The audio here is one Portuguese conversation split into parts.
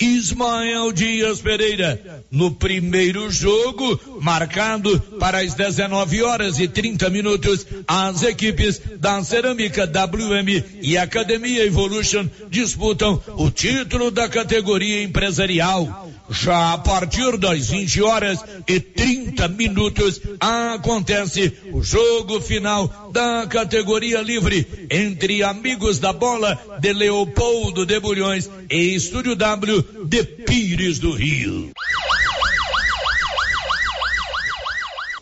Ismael Dias Pereira. No primeiro jogo, marcado para as 19 horas e 30 minutos, as equipes da Cerâmica WM e Academia Evolution disputam o título da categoria empresarial. Já a partir das 20 horas e 30 minutos acontece o jogo final da categoria livre entre amigos da bola de Leopoldo de Bulhões e Estúdio W de Pires do Rio.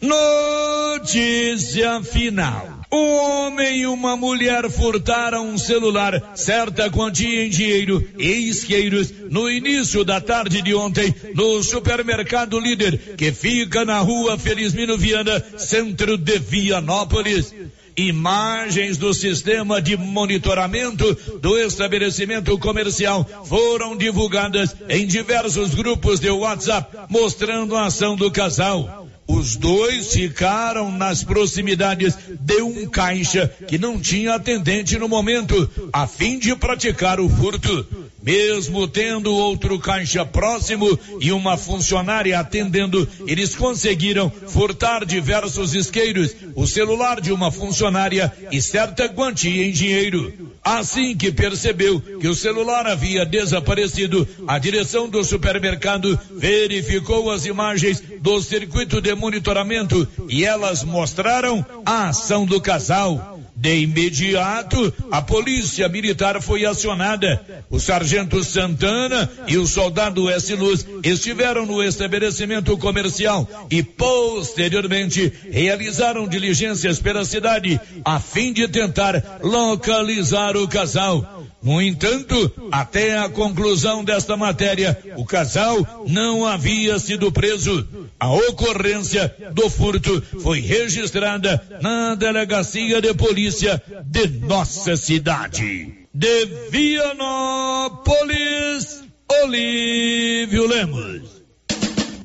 Notícia final. Um homem e uma mulher furtaram um celular, certa quantia em dinheiro e isqueiros no início da tarde de ontem no supermercado líder que fica na rua Felizmino Viana, centro de Vianópolis. Imagens do sistema de monitoramento do estabelecimento comercial foram divulgadas em diversos grupos de WhatsApp, mostrando a ação do casal. Os dois ficaram nas proximidades de um caixa que não tinha atendente no momento, a fim de praticar o furto. Mesmo tendo outro caixa próximo e uma funcionária atendendo, eles conseguiram furtar diversos isqueiros, o celular de uma funcionária e certa quantia em dinheiro. Assim que percebeu que o celular havia desaparecido, a direção do supermercado verificou as imagens do circuito de monitoramento e elas mostraram a ação do casal. De imediato, a polícia militar foi acionada. O sargento Santana e o soldado S. Luz estiveram no estabelecimento comercial e posteriormente realizaram diligências pela cidade a fim de tentar localizar o casal. No entanto, até a conclusão desta matéria, o casal não havia sido preso. A ocorrência do furto foi registrada na delegacia de polícia de nossa cidade. De Vianópolis, Olívio Lemos.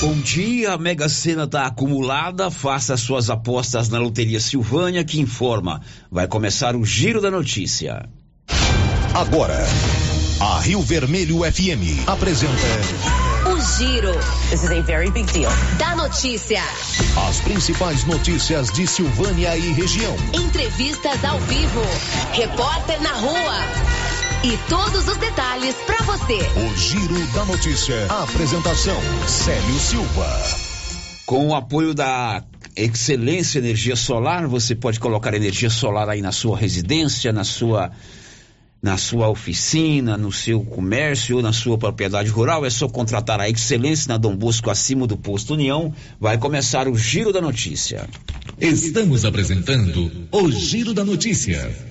Bom dia, a Mega Sena está acumulada. Faça suas apostas na Loteria Silvânia, que informa. Vai começar o Giro da Notícia. Agora, a Rio Vermelho FM apresenta. O Giro. This is a very big deal. Da notícia. As principais notícias de Silvânia e região. Entrevistas ao vivo. Repórter na rua. E todos os detalhes para você. O Giro da Notícia. A apresentação: Célio Silva. Com o apoio da Excelência Energia Solar, você pode colocar energia solar aí na sua residência, na sua na sua oficina, no seu comércio ou na sua propriedade rural, é só contratar a Excelência na Dom Bosco acima do posto União. Vai começar o Giro da Notícia. Estamos apresentando o Giro da Notícia.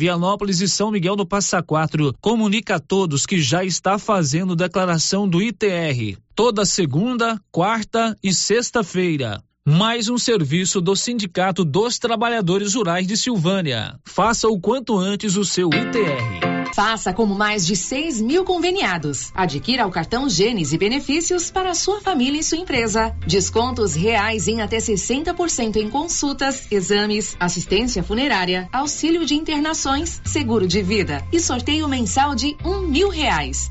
Vianópolis e São Miguel do Passa Quatro comunica a todos que já está fazendo declaração do ITR toda segunda, quarta e sexta-feira. Mais um serviço do Sindicato dos Trabalhadores Rurais de Silvânia. Faça o quanto antes o seu ITR. Faça como mais de 6 mil conveniados. Adquira o cartão Gênesis e benefícios para sua família e sua empresa. Descontos reais em até 60% em consultas, exames, assistência funerária, auxílio de internações, seguro de vida e sorteio mensal de um mil reais.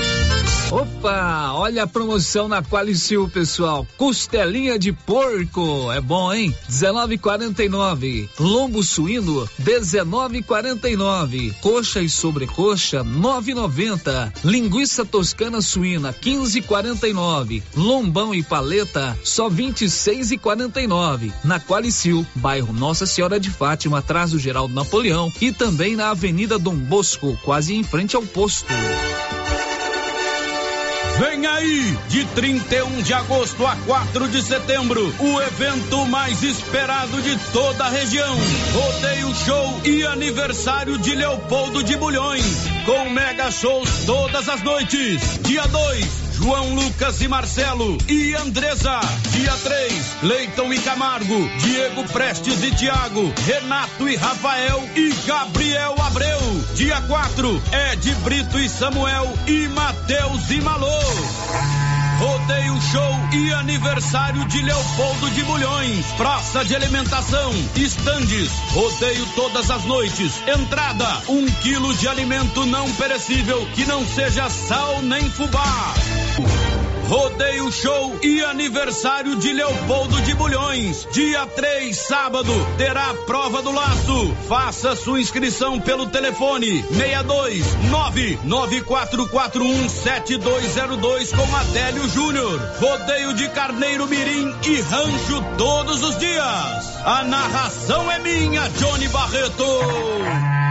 Opa, olha a promoção na Qualicil, pessoal. Costelinha de porco, é bom, hein? 19,49. Lombo suíno, 19,49. Coxa e sobrecoxa, 9,90. Linguiça toscana suína, 15,49. Lombão e paleta, só 26,49. Na Qualicil, bairro Nossa Senhora de Fátima, atrás do Geraldo Napoleão e também na Avenida Dom Bosco, quase em frente ao posto. Vem aí, de 31 de agosto a 4 de setembro, o evento mais esperado de toda a região. Rodeio Show e aniversário de Leopoldo de Bulhões, com mega shows todas as noites. Dia 2, João Lucas e Marcelo e Andresa. Dia 3, Leiton e Camargo, Diego Prestes e Tiago, Renato e Rafael e Gabriel Abreu. Dia 4, Ed Brito e Samuel e Matheus e Malô. Rodeio Show e aniversário de Leopoldo de Bulhões. Praça de alimentação, estandes, rodeio todas as noites. Entrada, um quilo de alimento não perecível que não seja sal nem fubá. Rodeio Show e aniversário de Leopoldo de Bulhões. Dia 3, sábado, terá prova do laço. Faça sua inscrição pelo telefone 62 994417202 com Adélio Júnior. Rodeio de Carneiro Mirim e Rancho todos os dias. A narração é minha, Johnny Barreto.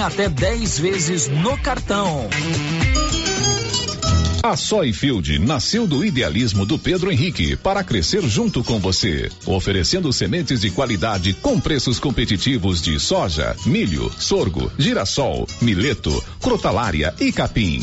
até 10 vezes no cartão. A Soyfield nasceu do idealismo do Pedro Henrique para crescer junto com você, oferecendo sementes de qualidade com preços competitivos de soja, milho, sorgo, girassol, mileto, crotalária e capim.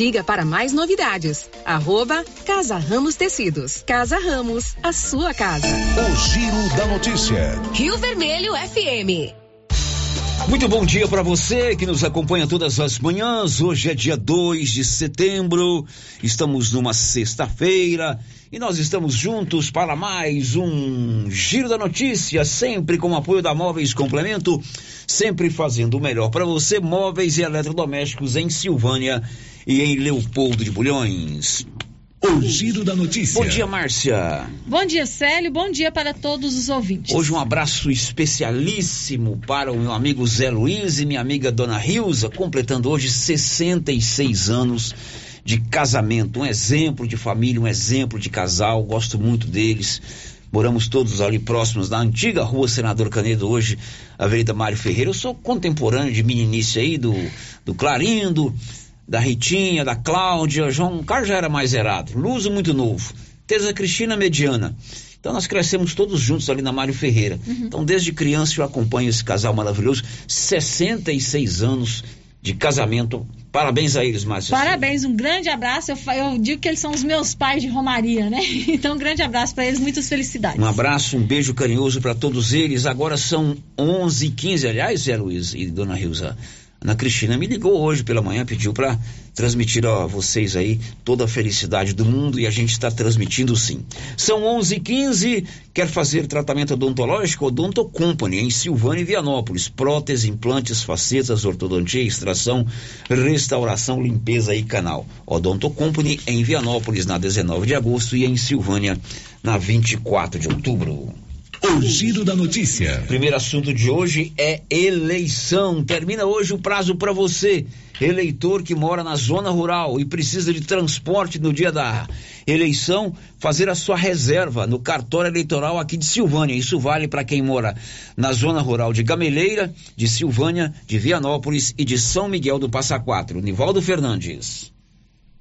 Siga para mais novidades. Arroba Casa Ramos Tecidos. Casa Ramos, a sua casa. O Giro da Notícia. Rio Vermelho FM. Muito bom dia para você que nos acompanha todas as manhãs. Hoje é dia 2 de setembro, estamos numa sexta-feira e nós estamos juntos para mais um Giro da Notícia, sempre com o apoio da Móveis Complemento, sempre fazendo o melhor para você, móveis e eletrodomésticos em Silvânia e em Leopoldo de Bulhões. O Giro da Notícia. Bom dia, Márcia. Bom dia, Célio. Bom dia para todos os ouvintes. Hoje um abraço especialíssimo para o meu amigo Zé Luiz e minha amiga Dona Rilza, completando hoje 66 anos de casamento, um exemplo de família, um exemplo de casal, gosto muito deles. Moramos todos ali próximos da antiga rua Senador Canedo, hoje Avenida Mário Ferreira. Eu sou contemporâneo de meninice aí, do, do Clarindo, da Ritinha, da Cláudia. João Carlos já era mais zerado. Luso muito novo. Teresa Cristina mediana. Então nós crescemos todos juntos ali na Mário Ferreira. Uhum. Então desde criança eu acompanho esse casal maravilhoso. 66 anos de casamento. Parabéns a eles, Márcia. Parabéns, um grande abraço. Eu, eu, digo que eles são os meus pais de Romaria, né? Então, um grande abraço para eles, muitas felicidades. Um abraço, um beijo carinhoso para todos eles. Agora são 11h15, aliás, Zé Luiz e Dona Rilza. Ana Cristina me ligou hoje pela manhã, pediu para transmitir a vocês aí toda a felicidade do mundo e a gente está transmitindo sim. São 11:15. Quer fazer tratamento odontológico? Odonto Company em Silvânia e Vianópolis. Prótese, implantes, facetas, ortodontia, extração, restauração, limpeza e canal. Odonto Company em Vianópolis na 19 de agosto e em Silvânia na 24 de outubro. O giro da notícia. Primeiro assunto de hoje é eleição. Termina hoje o prazo para você, eleitor que mora na zona rural e precisa de transporte no dia da eleição, fazer a sua reserva no cartório eleitoral aqui de Silvânia. Isso vale para quem mora na zona rural de Gameleira, de Silvânia, de Vianópolis e de São Miguel do Passa Quatro. Nivaldo Fernandes.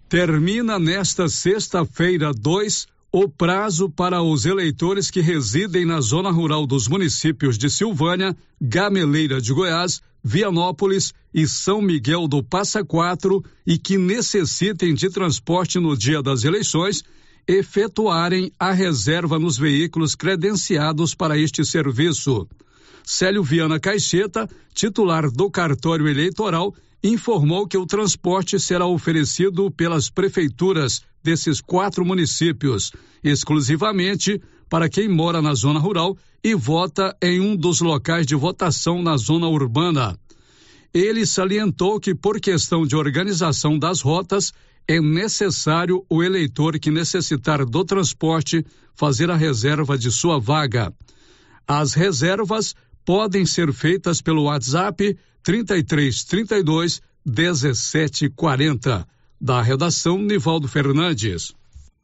Termina nesta sexta-feira 2 o prazo para os eleitores que residem na zona rural dos municípios de Silvânia, Gameleira de Goiás, Vianópolis e São Miguel do Passa Quatro e que necessitem de transporte no dia das eleições, efetuarem a reserva nos veículos credenciados para este serviço. Célio Viana Caixeta, titular do cartório eleitoral, informou que o transporte será oferecido pelas prefeituras desses quatro municípios, exclusivamente para quem mora na zona rural e vota em um dos locais de votação na zona urbana. Ele salientou que, por questão de organização das rotas, é necessário o eleitor que necessitar do transporte fazer a reserva de sua vaga. As reservas podem ser feitas pelo WhatsApp 3332 1740. Da redação, Nivaldo Fernandes.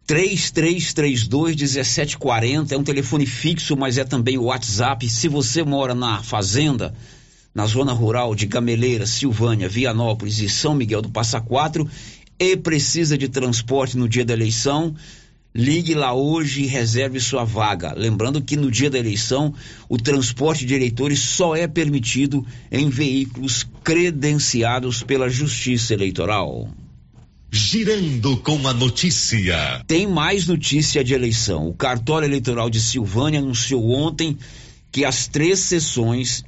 3332-1740 é um telefone fixo, mas é também o WhatsApp. Se você mora na fazenda, na zona rural de Gameleira, Silvânia, Vianópolis e São Miguel do Passa Quatro e precisa de transporte no dia da eleição, ligue lá hoje e reserve sua vaga. Lembrando que no dia da eleição, o transporte de eleitores só é permitido em veículos credenciados pela Justiça Eleitoral. Girando com a notícia. Tem mais notícia de eleição. O cartório eleitoral de Silvânia anunciou ontem que as três sessões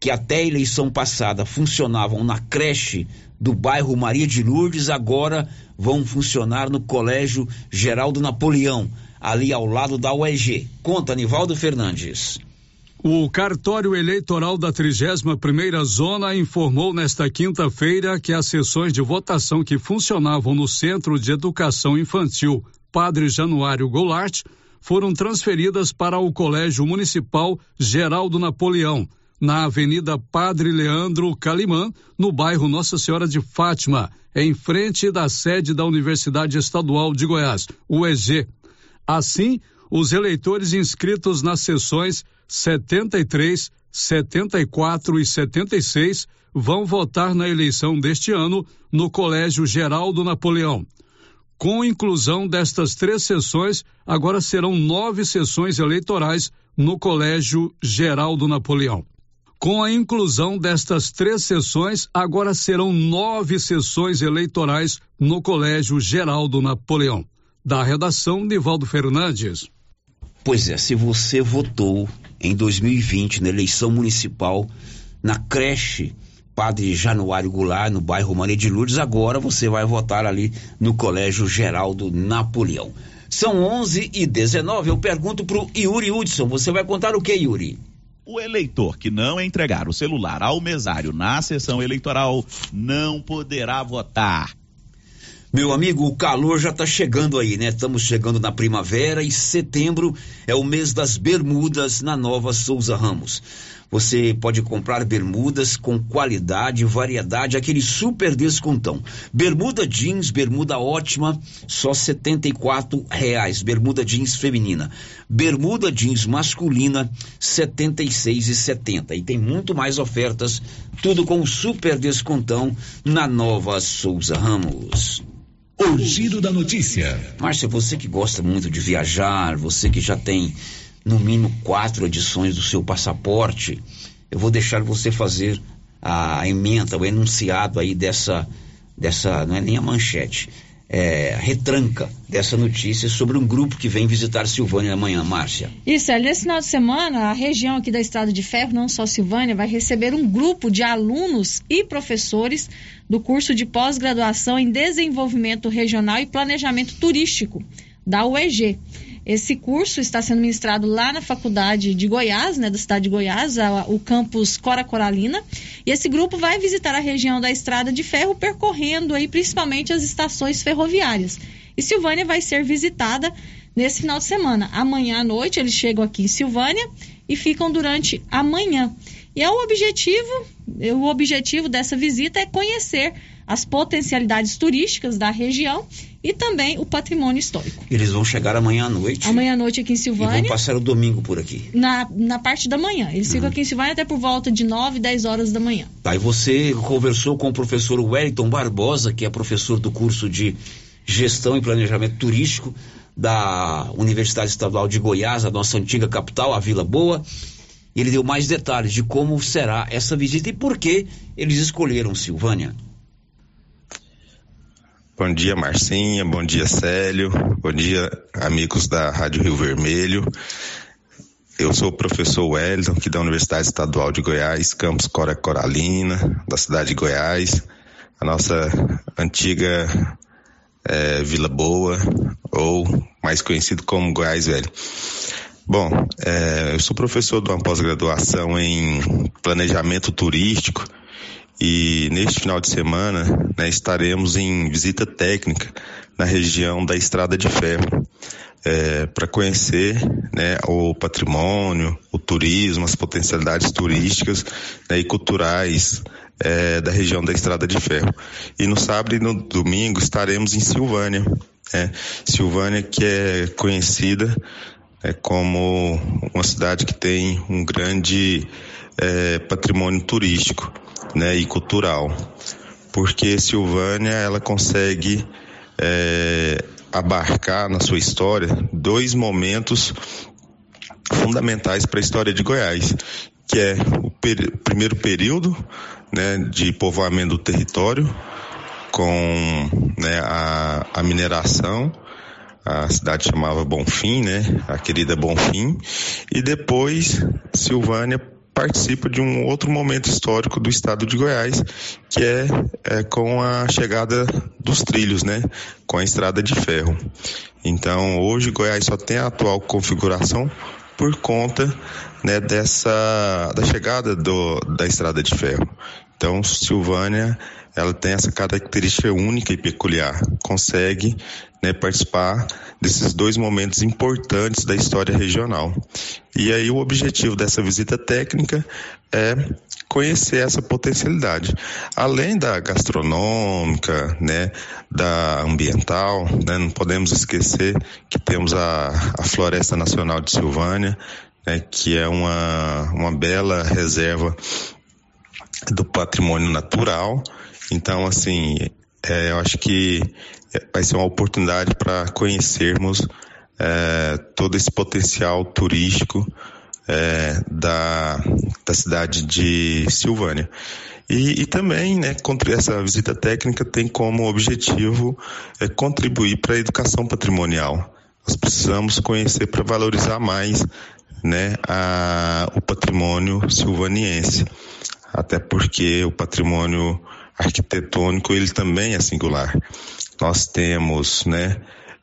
que até a eleição passada funcionavam na creche do bairro Maria de Lourdes agora vão funcionar no Colégio Geraldo Napoleão, ali ao lado da UEG. Conta, Nivaldo Fernandes. O cartório eleitoral da 31ª Zona informou nesta quinta-feira que as sessões de votação que funcionavam no Centro de Educação Infantil Padre Januário Goulart foram transferidas para o Colégio Municipal Geraldo Napoleão, na Avenida Padre Leandro Calimã, no bairro Nossa Senhora de Fátima, em frente da sede da Universidade Estadual de Goiás, UEG. Assim, os eleitores inscritos nas sessões 73, 74 e 76 vão votar na eleição deste ano no Colégio Geraldo Napoleão. Com inclusão destas três sessões, agora serão nove sessões eleitorais no Colégio Geraldo Napoleão. Com a inclusão destas três sessões, agora serão nove sessões eleitorais no Colégio Geraldo Napoleão. Da redação, Nivaldo Fernandes. Pois é, se você votou em 2020 na eleição municipal na creche Padre Januário Goulart, no bairro Maria de Lourdes, agora você vai votar ali no Colégio Geraldo Napoleão. São 11 e 19. Eu pergunto pro Yuri Hudson, você vai contar o que, Yuri? O eleitor que não entregar o celular ao mesário na sessão eleitoral não poderá votar. Meu amigo, o calor já está chegando aí, né? Estamos chegando na primavera e setembro é o mês das bermudas na Nova Souza Ramos. Você pode comprar bermudas com qualidade, variedade, aquele super descontão. Bermuda jeans, bermuda ótima, só R$ reais. Bermuda jeans feminina. Bermuda jeans masculina, R$ 76,70. E tem muito mais ofertas, tudo com super descontão na Nova Souza Ramos. O giro da notícia. Márcia, você que gosta muito de viajar, você que já tem no mínimo quatro edições do seu passaporte, eu vou deixar você fazer a emenda, o enunciado aí dessa, dessa, não é nem a manchete, é, retranca dessa notícia sobre um grupo que vem visitar Silvânia amanhã, Márcia. Isso, é, nesse final de semana, a região aqui da Estrada de Ferro, não só Silvânia, vai receber um grupo de alunos e professores do curso de pós-graduação em Desenvolvimento Regional e Planejamento Turístico, da UEG. Esse curso está sendo ministrado lá na Faculdade de Goiás, né, da cidade de Goiás, a, o campus Cora Coralina. E esse grupo vai visitar a região da Estrada de Ferro, percorrendo aí principalmente as estações ferroviárias. E Silvânia vai ser visitada nesse final de semana. Amanhã à noite eles chegam aqui em Silvânia e ficam durante a manhã. E é o objetivo, o objetivo dessa visita é conhecer as potencialidades turísticas da região e também o patrimônio histórico. Eles vão chegar amanhã à noite. Amanhã à noite aqui em Silvânia. E vão passar o domingo por aqui. Na, na parte da manhã. Eles ficam uhum. aqui em Silvânia até por volta de 9, 10 horas da manhã. Tá, e você conversou com o professor Wellington Barbosa, que é professor do curso de Gestão e Planejamento Turístico da Universidade Estadual de Goiás, a nossa antiga capital, a Vila Boa. Ele deu mais detalhes de como será essa visita e por que eles escolheram Silvânia. Bom dia, Marcinha. Bom dia, Célio. Bom dia, amigos da Rádio Rio Vermelho. Eu sou o professor Wellington, aqui da Universidade Estadual de Goiás, campus Cora Coralina, da cidade de Goiás, a nossa antiga é, Vila Boa, ou mais conhecido como Goiás Velho. Bom, é, eu sou professor de uma pós-graduação em planejamento turístico e neste final de semana né, estaremos em visita técnica na região da Estrada de Ferro é, para conhecer né, o patrimônio, o turismo, as potencialidades turísticas né, e culturais é, da região da Estrada de Ferro. E no sábado e no domingo estaremos em Silvânia. Né, Silvânia que é conhecida é, como uma cidade que tem um grande é, patrimônio turístico né, e cultural, porque Silvânia ela consegue é, abarcar na sua história dois momentos fundamentais para a história de Goiás, que é o per primeiro período né, de povoamento do território com né, a, a mineração a cidade chamava Bonfim, né? A querida Bonfim. E depois Silvânia participa de um outro momento histórico do estado de Goiás, que é, é, com a chegada dos trilhos, né? Com a estrada de ferro. Então, hoje Goiás só tem a atual configuração por conta né, dessa da chegada do, da estrada de ferro. Então, Silvânia, ela tem essa característica única e peculiar, consegue né, participar desses dois momentos importantes da história regional. E aí o objetivo dessa visita técnica é conhecer essa potencialidade, além da gastronômica, né, da ambiental, né, não podemos esquecer que temos a, a Floresta Nacional de Silvânia, né, que é uma, uma bela reserva do patrimônio natural. Então, assim, é, eu acho que vai ser uma oportunidade para conhecermos é, todo esse potencial turístico é, da, da cidade de Silvânia. E, e, também, né, essa visita técnica tem como objetivo é, contribuir para a educação patrimonial. Nós precisamos conhecer para valorizar mais né, a, o patrimônio silvaniense, até porque o patrimônio arquitetônico ele também é singular. Nós temos, né,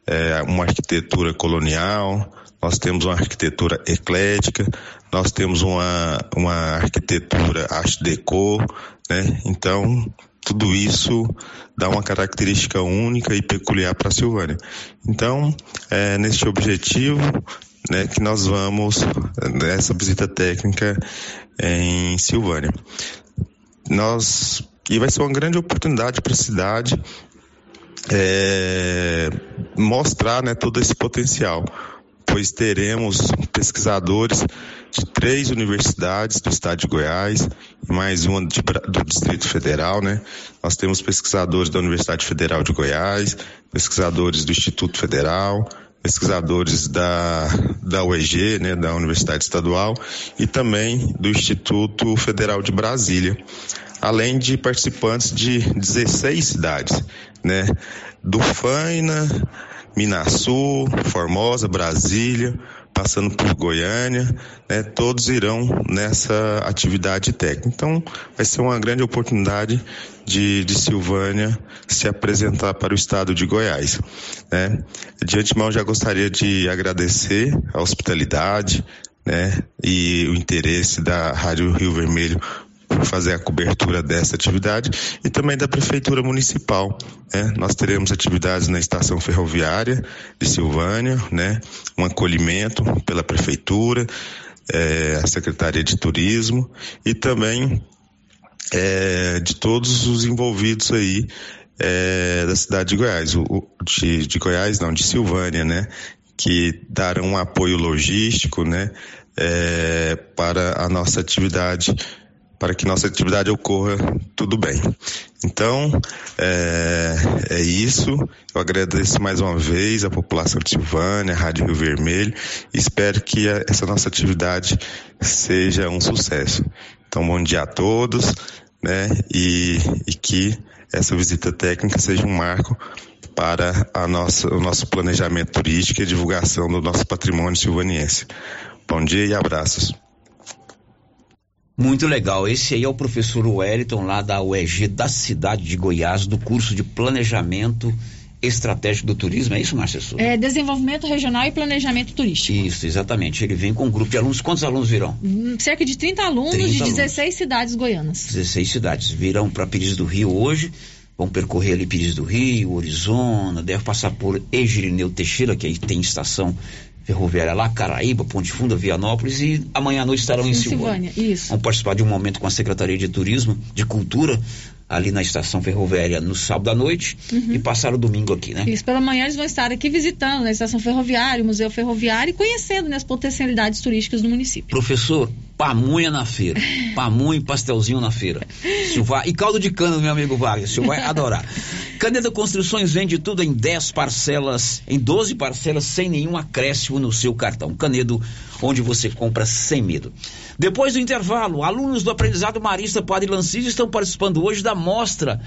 é, uma arquitetura colonial, nós temos uma arquitetura eclética, nós temos uma, uma arquitetura art deco, né? Então, tudo isso dá uma característica única e peculiar para a Silvânia. Então, é neste objetivo né, que nós vamos nessa visita técnica em Silvânia. Nós e vai ser uma grande oportunidade para a cidade é, mostrar né, todo esse potencial, pois teremos pesquisadores de três universidades do estado de Goiás mais uma de, do Distrito Federal, né? Nós temos pesquisadores da Universidade Federal de Goiás, pesquisadores do Instituto Federal, pesquisadores da, da UEG, né, da Universidade Estadual, e também do Instituto Federal de Brasília, além de participantes de 16 cidades, né, do Faina, Minasul, Formosa, Brasília, passando por Goiânia, né, todos irão nessa atividade técnica. Então, vai ser uma grande oportunidade de, de Silvânia se apresentar para o estado de Goiás. Né. De antemão, já gostaria de agradecer a hospitalidade, né, e o interesse da Rádio Rio Vermelho fazer a cobertura dessa atividade e também da Prefeitura Municipal. Né? Nós teremos atividades na estação ferroviária de Silvânia, né? um acolhimento pela Prefeitura, é, a Secretaria de Turismo e também é, de todos os envolvidos aí é, da cidade de Goiás, o, de, de, Goiás não, de Silvânia, né? Que darão um apoio logístico, né? É, para a nossa atividade para que nossa atividade ocorra tudo bem. Então, é, é, isso. Eu agradeço mais uma vez a população de Silvânia, a Rádio Rio Vermelho, espero que a, essa nossa atividade seja um sucesso. Então, bom dia a todos, né? E, e que essa visita técnica seja um marco para a nossa, o nosso planejamento turístico e divulgação do nosso patrimônio silvaniense. Bom dia e abraços. Muito legal. Esse aí é o professor Wellington, lá da UEG da cidade de Goiás, do curso de Planejamento Estratégico do Turismo. É isso, Márcia Souza? É Desenvolvimento Regional e Planejamento Turístico. Isso, exatamente. Ele vem com um grupo de alunos. Quantos alunos virão? Hum, cerca de 30 alunos 30 de 16 alunos. cidades goianas. 16 cidades. Virão para Pires do Rio hoje. Vão percorrer ali Pires do Rio, Orizona, deve passar por Egirineu Teixeira, que aí tem estação ferroviária lá, Caraíba, Ponte Funda, Vianópolis e amanhã à noite estarão em, em Silvânia. Silvânia. Isso. Vão participar de um momento com a Secretaria de Turismo, de Cultura, ali na estação ferroviária no sábado à noite uhum. e passaram o domingo aqui, né? Isso, pela manhã eles vão estar aqui visitando na estação ferroviária, o Museu Ferroviário e conhecendo né, as potencialidades turísticas do município. Professor, pamunha na feira. pamunha e pastelzinho na feira. Vai... E caldo de cana, meu amigo Wagner, o senhor vai adorar. Caneda Construções vende tudo em 10 parcelas, em 12 parcelas, sem nenhum acréscimo no seu cartão. Canedo, onde você compra sem medo. Depois do intervalo, alunos do aprendizado Marista Padre Lancísio estão participando hoje da mostra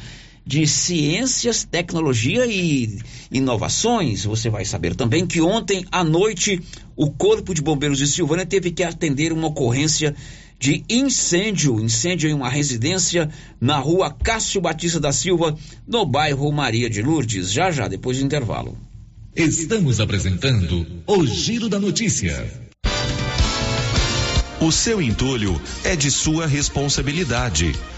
de ciências, tecnologia e inovações. Você vai saber também que ontem à noite o Corpo de Bombeiros de Silvânia teve que atender uma ocorrência de incêndio, incêndio em uma residência na rua Cássio Batista da Silva, no bairro Maria de Lourdes, já já depois do intervalo. Estamos apresentando o Giro da Notícia. O seu entulho é de sua responsabilidade.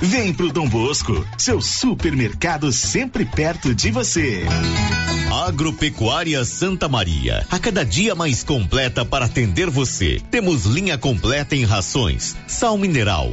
Vem pro Dom Bosco, seu supermercado sempre perto de você. Agropecuária Santa Maria, a cada dia mais completa para atender você. Temos linha completa em rações, sal mineral,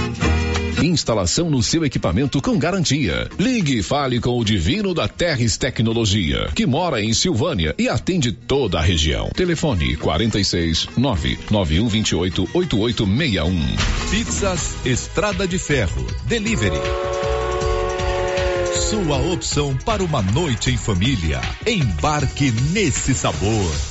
Instalação no seu equipamento com garantia. Ligue e fale com o Divino da Terres Tecnologia, que mora em Silvânia e atende toda a região. Telefone 46 99128 8861. Pizzas Estrada de Ferro. Delivery. Sua opção para uma noite em família. Embarque nesse sabor.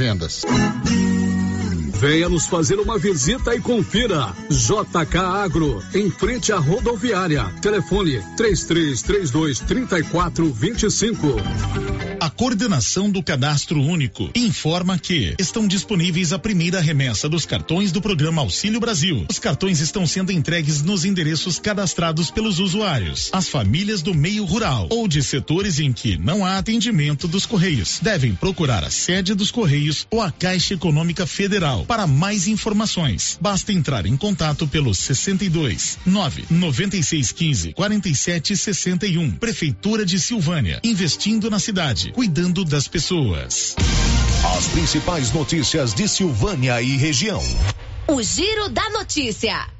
vendas. Venha nos fazer uma visita e confira. JK Agro, em frente à rodoviária. Telefone 3332 3425. A coordenação do Cadastro Único informa que estão disponíveis a primeira remessa dos cartões do programa Auxílio Brasil. Os cartões estão sendo entregues nos endereços cadastrados pelos usuários, as famílias do meio rural ou de setores em que não há atendimento dos Correios. Devem procurar a sede dos Correios ou a Caixa Econômica Federal. Para mais informações, basta entrar em contato pelo 62 9 96 15 47 61. Prefeitura de Silvânia, investindo na cidade, cuidando das pessoas. As principais notícias de Silvânia e região. O Giro da Notícia.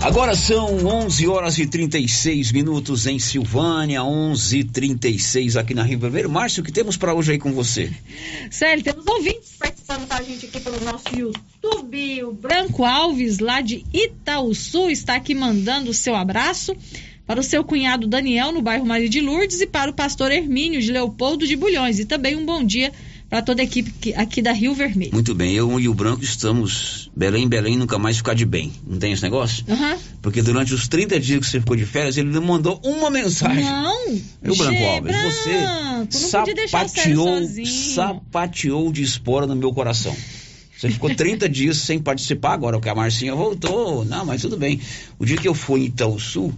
Agora são 11 horas e 36 minutos em Silvânia, 11:36 aqui na Rio Vermelho. Márcio, o que temos para hoje aí com você? Sério, temos ouvintes participando com a gente aqui pelo nosso YouTube. O Branco Alves, lá de Itaúsu, está aqui mandando o seu abraço para o seu cunhado Daniel, no bairro Maria de Lourdes, e para o pastor Hermínio de Leopoldo de Bulhões. E também um bom dia para toda a equipe aqui da Rio Vermelho. Muito bem, eu e o Branco estamos Belém, Belém, nunca mais ficar de bem. Não tem esse negócio? Aham. Porque durante os 30 dias que você ficou de férias, ele não mandou uma mensagem. Não! Meu Branco Alves, você sapateou, sapateou de espora no meu coração. Você ficou 30 dias sem participar, agora que a Marcinha voltou. Não, mas tudo bem. O dia que eu for em Itaúsu,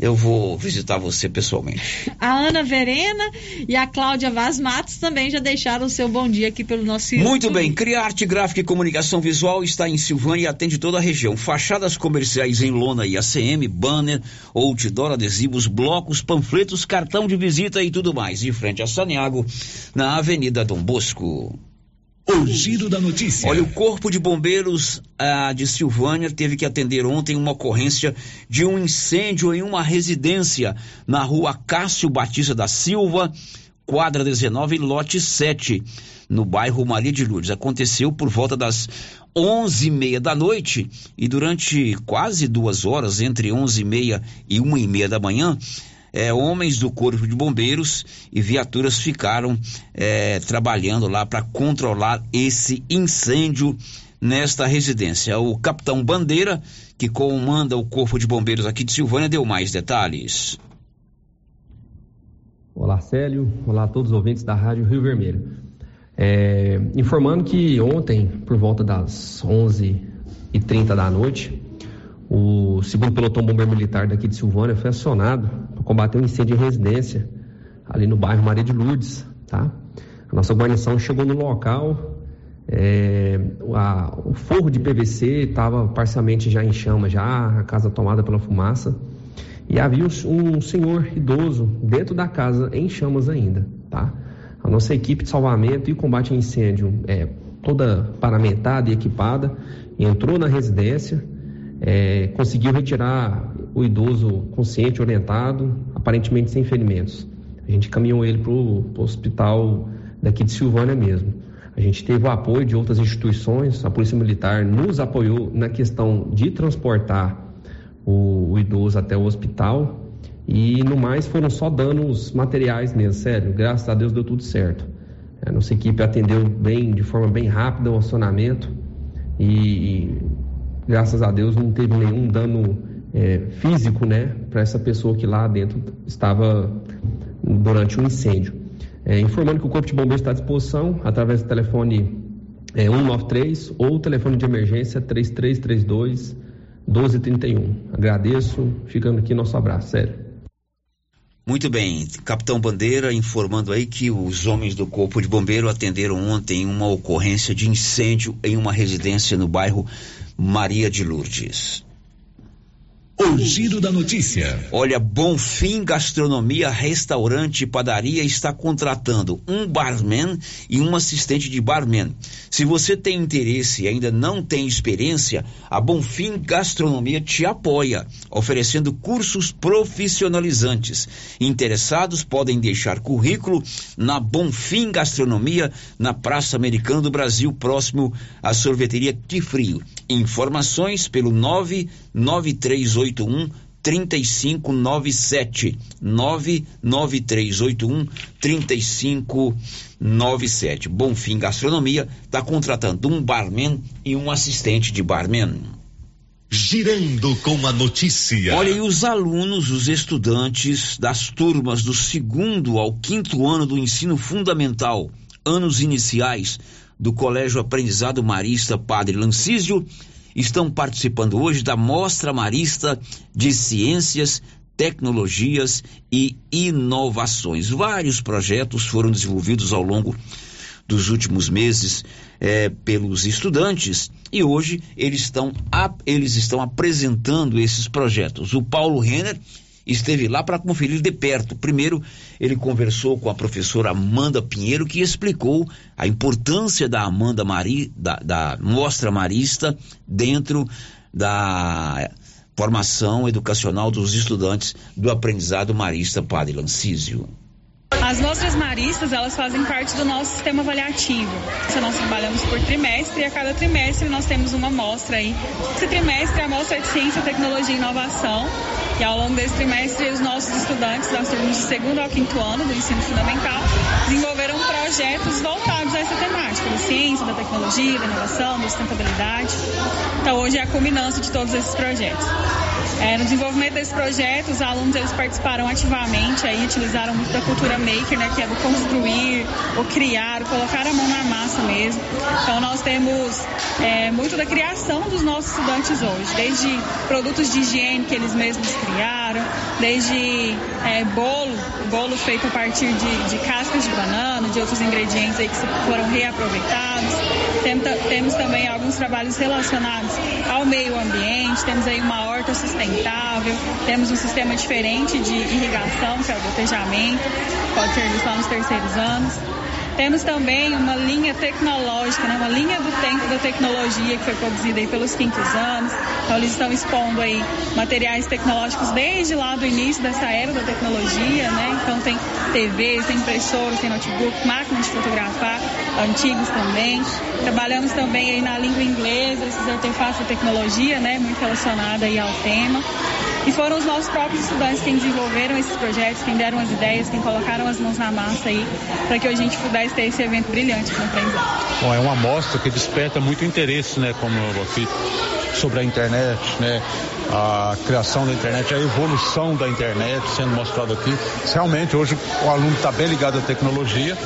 eu vou visitar você pessoalmente. A Ana Verena e a Cláudia Vaz Matos também já deixaram o seu bom dia aqui pelo nosso Muito YouTube. bem, Cria Arte Gráfica e Comunicação Visual está em Silvânia e atende toda a região. Fachadas comerciais em lona e ACM, banner, outdoor, adesivos, blocos, panfletos, cartão de visita e tudo mais. De frente a Saniago, na Avenida Dom Bosco. O Giro da Notícia. Olha, o Corpo de Bombeiros ah, de Silvânia teve que atender ontem uma ocorrência de um incêndio em uma residência na rua Cássio Batista da Silva, quadra 19, lote 7, no bairro Maria de Lourdes. Aconteceu por volta das onze e meia da noite e durante quase duas horas, entre onze e meia e uma e meia da manhã, é, homens do Corpo de Bombeiros e viaturas ficaram é, trabalhando lá para controlar esse incêndio nesta residência. O capitão Bandeira, que comanda o Corpo de Bombeiros aqui de Silvânia, deu mais detalhes. Olá, Célio. Olá a todos os ouvintes da Rádio Rio Vermelho. É, informando que ontem, por volta das 11h30 da noite, o segundo pelotão bombeiro militar daqui de Silvânia foi acionado combater um incêndio em residência ali no bairro Maria de Lourdes, tá? A nossa guarnição chegou no local, é, a- o forro de PVC estava parcialmente já em chama, já a casa tomada pela fumaça. E havia um, um senhor idoso dentro da casa em chamas ainda, tá? A nossa equipe de salvamento e combate a incêndio é toda paramentada e equipada, entrou na residência, é, conseguiu retirar o idoso consciente, orientado, aparentemente sem ferimentos. A gente caminhou ele para o hospital daqui de Silvânia mesmo. A gente teve o apoio de outras instituições, a Polícia Militar nos apoiou na questão de transportar o, o idoso até o hospital e no mais foram só danos materiais mesmo, sério, graças a Deus deu tudo certo. A nossa equipe atendeu bem, de forma bem rápida o acionamento e, e graças a Deus não teve nenhum dano é, físico, né, para essa pessoa que lá dentro estava durante um incêndio. É, informando que o Corpo de Bombeiros está à disposição através do telefone é, 193 ou telefone de emergência 3332 1231. Agradeço, ficando aqui nosso abraço, sério. Muito bem, Capitão Bandeira informando aí que os homens do Corpo de Bombeiro atenderam ontem uma ocorrência de incêndio em uma residência no bairro Maria de Lourdes. O giro da notícia. Olha, Bonfim Gastronomia, Restaurante e Padaria está contratando um barman e um assistente de barman. Se você tem interesse e ainda não tem experiência, a Bonfim Gastronomia te apoia, oferecendo cursos profissionalizantes. Interessados podem deixar currículo na Bonfim Gastronomia, na Praça Americana do Brasil, próximo à sorveteria Que Frio. Informações pelo 99381 3597 99381 3597. Bonfim Gastronomia está contratando um barman e um assistente de barman. Girando com a notícia. Olha, e os alunos, os estudantes das turmas do segundo ao quinto ano do ensino fundamental, anos iniciais, do Colégio Aprendizado Marista Padre Lancísio, estão participando hoje da Mostra Marista de Ciências, Tecnologias e Inovações. Vários projetos foram desenvolvidos ao longo dos últimos meses eh, pelos estudantes e hoje eles estão, eles estão apresentando esses projetos. O Paulo Renner esteve lá para conferir de perto. Primeiro, ele conversou com a professora Amanda Pinheiro, que explicou a importância da Amanda Mari, da, da Mostra Marista dentro da formação educacional dos estudantes do aprendizado marista Padre Lancísio. As mostras maristas, elas fazem parte do nosso sistema avaliativo. Então, nós trabalhamos por trimestre e a cada trimestre nós temos uma mostra aí. Esse trimestre é a mostra de ciência, tecnologia e inovação. E ao longo desse trimestre, os nossos estudantes, das turmas de segundo ao quinto ano do ensino fundamental, desenvolveram projetos voltados a essa temática, da ciência, da tecnologia, da inovação, da sustentabilidade. Então hoje é a culminância de todos esses projetos. É, no desenvolvimento desse projeto, os alunos eles participaram ativamente, aí utilizaram muito da cultura maker, né, que é do construir, o criar, o colocar a mão na massa mesmo. Então nós temos é, muito da criação dos nossos estudantes hoje, desde produtos de higiene que eles mesmos criaram, desde é, bolo, bolo feito a partir de, de cascas de banana, de outros ingredientes aí que foram reaproveitados. Tem, temos também alguns trabalhos relacionados ao meio ambiente, temos aí uma horta sustentável, temos um sistema diferente de irrigação, que é o gotejamento, pode ser visto lá nos terceiros anos. Temos também uma linha tecnológica, né? uma linha do tempo da tecnologia que foi produzida aí pelos quintos anos. Então eles estão expondo aí materiais tecnológicos desde lá do início dessa era da tecnologia, né? Então tem TVs, tem impressoras, tem notebook, máquinas de fotografar, antigos também. Trabalhamos também aí na língua inglesa, esses artefatos de tecnologia, né? Muito relacionada aí ao tema. E foram os nossos próprios estudantes quem desenvolveram esses projetos, quem deram as ideias, quem colocaram as mãos na massa aí, para que a gente pudesse ter esse evento brilhante no aprendizado. Bom, é uma amostra que desperta muito interesse, né, como sobre a internet, né, a criação da internet, a evolução da internet sendo mostrado aqui. Realmente, hoje o aluno está bem ligado à tecnologia,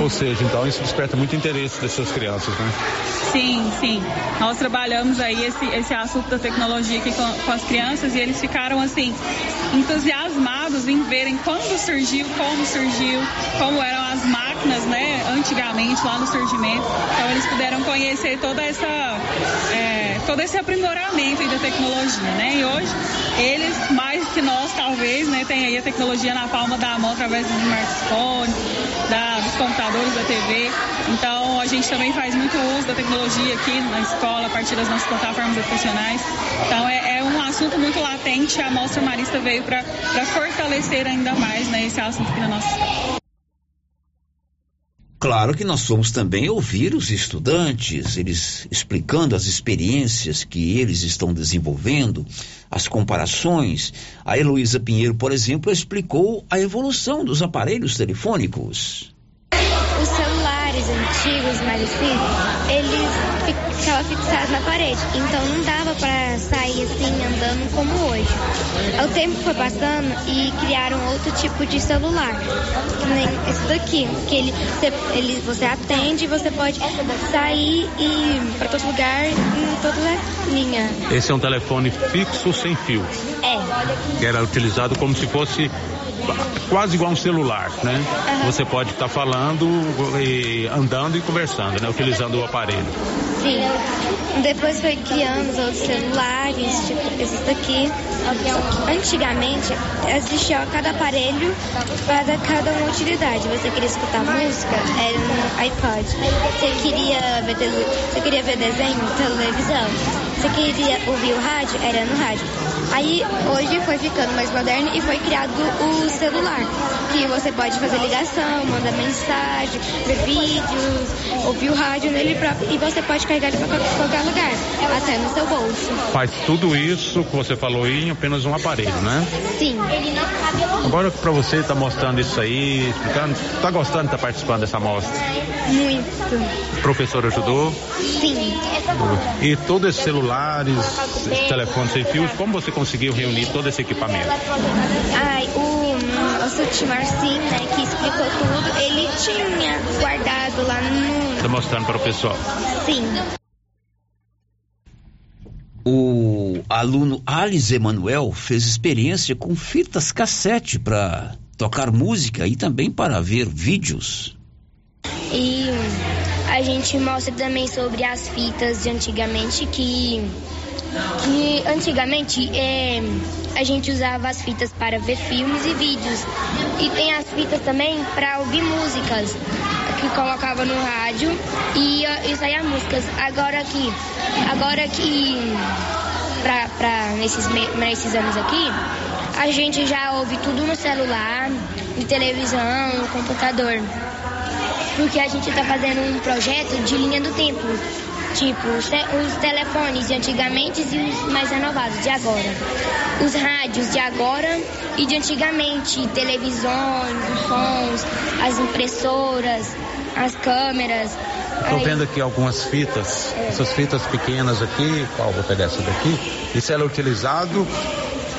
ou seja, então isso desperta muito interesse dessas crianças, né? Sim, sim. Nós trabalhamos aí esse, esse assunto da tecnologia aqui com, com as crianças e eles ficaram assim entusiasmados em verem quando surgiu, como surgiu, como eram as máquinas, né, antigamente lá no surgimento. Então eles puderam conhecer toda essa é, todo esse aprimoramento da tecnologia, né? E hoje eles mais que nós talvez, né, tem aí a tecnologia na palma da mão através do smartphone, da, dos computadores, da TV. Então a gente também faz muito uso da tecnologia aqui na escola a partir das nossas plataformas educacionais. Então é, é um assunto muito latente. A Mostra Marista veio para fortalecer ainda mais né, esse assunto aqui na nossa escola. Claro que nós vamos também ouvir os estudantes, eles explicando as experiências que eles estão desenvolvendo, as comparações. A Heloísa Pinheiro, por exemplo, explicou a evolução dos aparelhos telefônicos. Os celulares antigos, assim, eles ficavam fixados na parede, então não dava para sair assim andando como hoje. O tempo foi passando e criaram outro tipo de celular, que nem esse daqui, que ele você, ele, você atende e você pode sair e para todo lugar em toda linha. Esse é um telefone fixo sem fio, É. que era utilizado como se fosse quase igual um celular, né? Você pode estar falando e andando e conversando, né? Utilizando o aparelho. Sim. Depois foi criando os outros celulares, tipo esses daqui. Antigamente existia cada aparelho para cada uma utilidade. Você queria escutar música, era no iPod. Você queria ver, você queria ver desenho, televisão. Você queria ouvir o rádio, era no rádio. Aí hoje foi ficando mais moderno e foi criado o celular, que você pode fazer ligação, mandar mensagem, ver vídeos, ouvir o rádio nele próprio e você pode carregar ele para qualquer lugar, até no seu bolso. Faz tudo isso que você falou aí em apenas um aparelho, né? Sim. Agora para você tá mostrando isso aí, explicando, tá gostando de estar participando dessa mostra? Muito. O professor ajudou? Sim. E todos esses celulares, esses telefones sem fios, como você conseguiu reunir todo esse equipamento? Ai, o nosso tio Marcinho, né, que explicou tudo, ele tinha guardado lá no. Tá mostrando para o pessoal. Sim. O aluno Alice Emanuel fez experiência com fitas cassete para tocar música e também para ver vídeos. E a gente mostra também sobre as fitas de antigamente que que antigamente é, a gente usava as fitas para ver filmes e vídeos. E tem as fitas também para ouvir músicas que colocava no rádio e, e saía músicas. Agora que agora que pra, pra nesses, nesses anos aqui a gente já ouve tudo no celular, de televisão, no computador porque a gente está fazendo um projeto de linha do tempo. Tipo, os, te- os telefones de antigamente e os mais renovados de agora. Os rádios de agora e de antigamente, televisões, os sons, as impressoras, as câmeras. Estou vendo aqui algumas fitas, essas fitas pequenas aqui, qual vou pegar essa daqui? Isso ela é utilizado,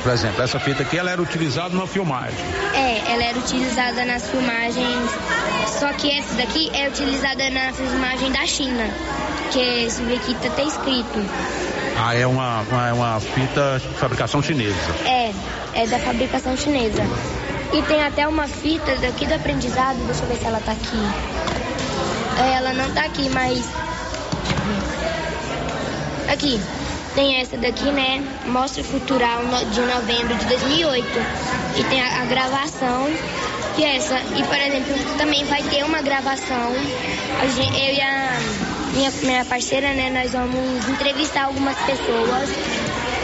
por exemplo, essa fita aqui ela era utilizada na filmagem. É, ela era utilizada nas filmagens, só que essa daqui é utilizada na filmagem da China, que esse aqui tá até escrito. Ah, é uma, uma, é uma fita de fabricação chinesa. É, é da fabricação chinesa. E tem até uma fita daqui do aprendizado, deixa eu ver se ela tá aqui. É, ela não tá aqui, mas. Aqui. Tem essa daqui, né? Mostra Cultural de novembro de 2008. E tem a, gravação, que é essa. E, por exemplo, também vai ter uma gravação. Eu e a minha, minha parceira, né? Nós vamos entrevistar algumas pessoas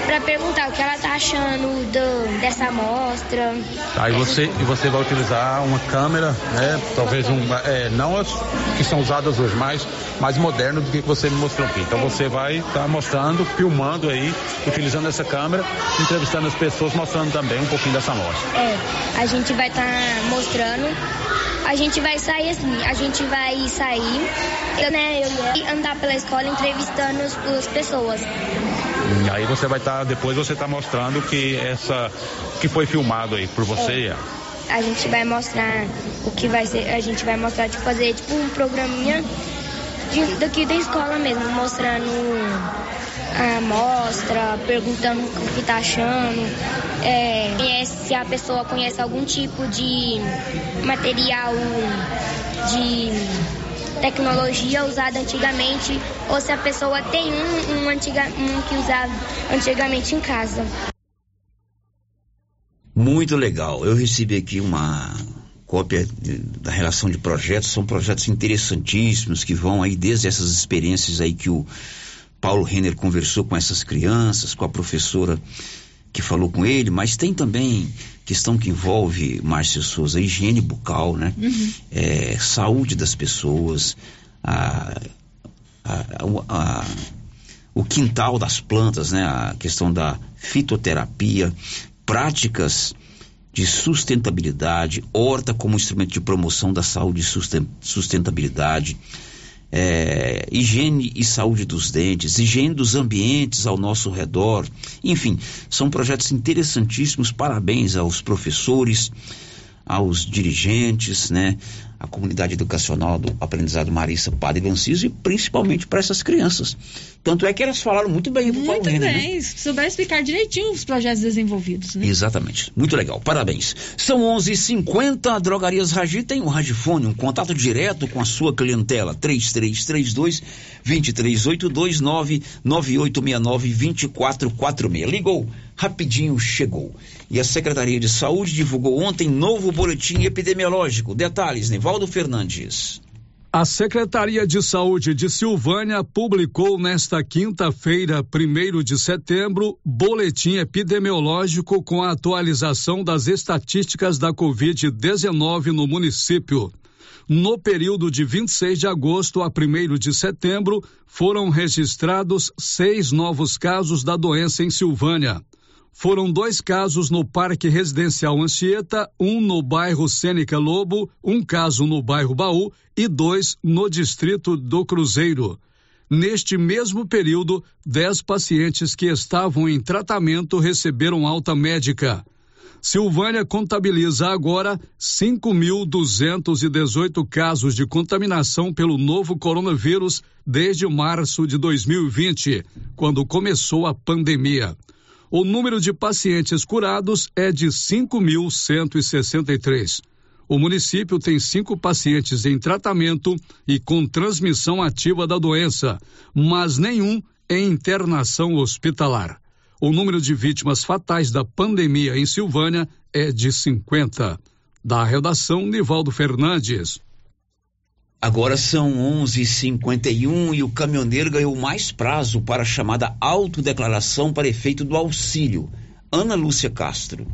para perguntar o que ela tá achando do, dessa amostra. Aí você, e você vai utilizar uma câmera, né? Talvez um, é, não as que são usadas hoje, mas mais moderno do que você me mostrou aqui. Então você vai estar mostrando, filmando aí, utilizando essa câmera, entrevistando as pessoas, mostrando também um pouquinho dessa amostra. É, a gente vai estar mostrando. A gente vai sair assim, a gente vai sair, eu, né, eu e andar pela escola entrevistando as, as pessoas. E aí você vai estar, depois você está mostrando que essa, que foi filmado aí por você e ela. A gente vai mostrar o que vai ser, a gente vai mostrar, tipo, fazer tipo um programinha de- daqui da escola mesmo, mostrando a amostra, perguntando o que tá achando, é, conhece- se a pessoa conhece algum tipo de material de tecnologia usada antigamente, ou se a pessoa tem um, um, antiga, um que usava antigamente em casa. Muito legal. Eu recebi aqui uma cópia da relação de projetos. São projetos interessantíssimos que vão aí desde essas experiências aí que o Paulo Renner conversou com essas crianças, com a professora que falou com ele, mas tem também questão que envolve, Márcio Souza, higiene bucal, né? É, saúde das pessoas, a, a- a- o quintal das plantas, né? A questão da fitoterapia, práticas de sustentabilidade, horta como instrumento de promoção da saúde e susten- sustentabilidade, é, higiene e saúde dos dentes, higiene dos ambientes ao nosso redor, enfim, são projetos interessantíssimos. Parabéns aos professores, aos dirigentes, né, à comunidade educacional do aprendizado Marista Padre Lanciso e principalmente para essas crianças. Tanto é que elas falaram muito bem Muito Renner, né? bem, se souber explicar direitinho os projetos desenvolvidos, né? Exatamente. Muito legal. Parabéns. São 11:50. Drogarias Ragi tem um Ragifone, um contato direto com a sua clientela. 3332 2382 99869 2446. Ligou, rapidinho chegou. E a Secretaria de Saúde divulgou ontem novo boletim epidemiológico. Detalhes, Nivaldo Fernandes. A Secretaria de Saúde de Silvânia publicou nesta quinta-feira, 1 de setembro, boletim epidemiológico com a atualização das estatísticas da Covid-19 no município. No período de 26 de agosto a 1 de setembro, foram registrados seis novos casos da doença em Silvânia. Foram dois casos no Parque Residencial Anchieta, um no bairro Sêneca Lobo, um caso no bairro Baú e dois no distrito do Cruzeiro. Neste mesmo período, dez pacientes que estavam em tratamento receberam alta médica. Silvânia contabiliza agora 5.218 casos de contaminação pelo novo coronavírus desde março de 2020, quando começou a pandemia. O número de pacientes curados é de 5.163. O município tem cinco pacientes em tratamento e com transmissão ativa da doença, mas nenhum em internação hospitalar. O número de vítimas fatais da pandemia em Silvânia é de 50. Da redação, Nivaldo Fernandes. Agora são 11:51 e o caminhoneiro ganhou mais prazo para a chamada autodeclaração para efeito do auxílio. Ana Lúcia Castro.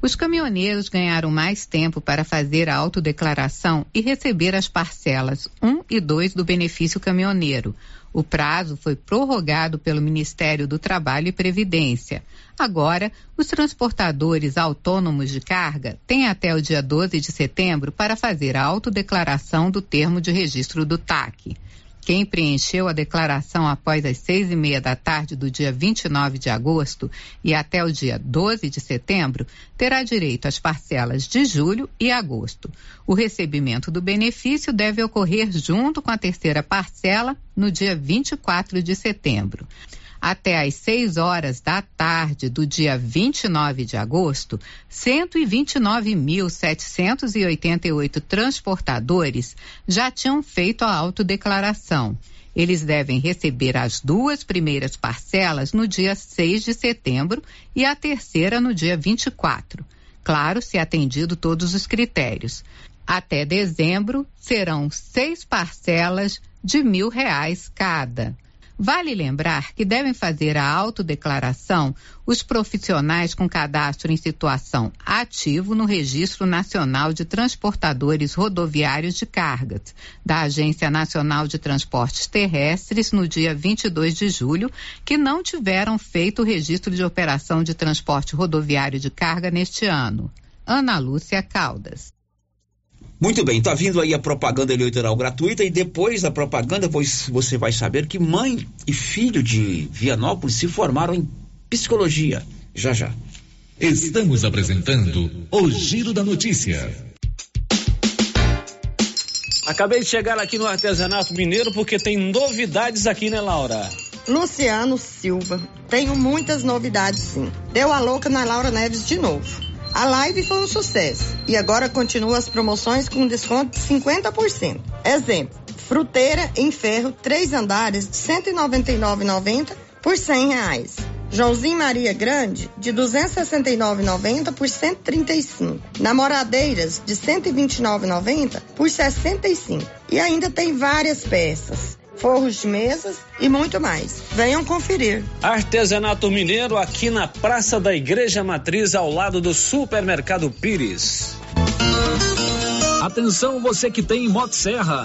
Os caminhoneiros ganharam mais tempo para fazer a autodeclaração e receber as parcelas 1 e 2 do benefício caminhoneiro. O prazo foi prorrogado pelo Ministério do Trabalho e Previdência. Agora, os transportadores autônomos de carga têm até o dia 12 de setembro para fazer a autodeclaração do termo de registro do TAC. Quem preencheu a declaração após as seis e meia da tarde do dia 29 de agosto e até o dia 12 de setembro terá direito às parcelas de julho e agosto. O recebimento do benefício deve ocorrer junto com a terceira parcela no dia 24 de setembro. Até às 6 horas da tarde do dia 29 de agosto, 129.788 transportadores já tinham feito a autodeclaração. Eles devem receber as duas primeiras parcelas no dia 6 de setembro e a terceira no dia 24. Claro, se atendido todos os critérios. Até dezembro serão seis parcelas de mil reais cada. Vale lembrar que devem fazer a autodeclaração os profissionais com cadastro em situação ativo no Registro Nacional de Transportadores Rodoviários de Cargas, da Agência Nacional de Transportes Terrestres, no dia 22 de julho, que não tiveram feito o registro de operação de transporte rodoviário de carga neste ano. Ana Lúcia Caldas. Muito bem, tá vindo aí a propaganda eleitoral gratuita e depois da propaganda pois você vai saber que mãe e filho de Vianópolis se formaram em psicologia. Já já. Estamos apresentando o Giro da Notícia. Acabei de chegar aqui no artesanato mineiro porque tem novidades aqui, né, Laura? Luciano Silva. Tenho muitas novidades, sim. Deu a louca na Laura Neves de novo. A live foi um sucesso e agora continua as promoções com desconto de 50%. Exemplo: fruteira em ferro, três andares de R$ 199,90 por 100 reais. Joãozinho Maria Grande, de R$ 269,90 por R$ 135. Namoradeiras, de R$ 129,90 por R$ 65. E ainda tem várias peças. Forros de mesas e muito mais. Venham conferir. Artesanato Mineiro aqui na Praça da Igreja Matriz, ao lado do Supermercado Pires. Atenção você que tem Motosserra.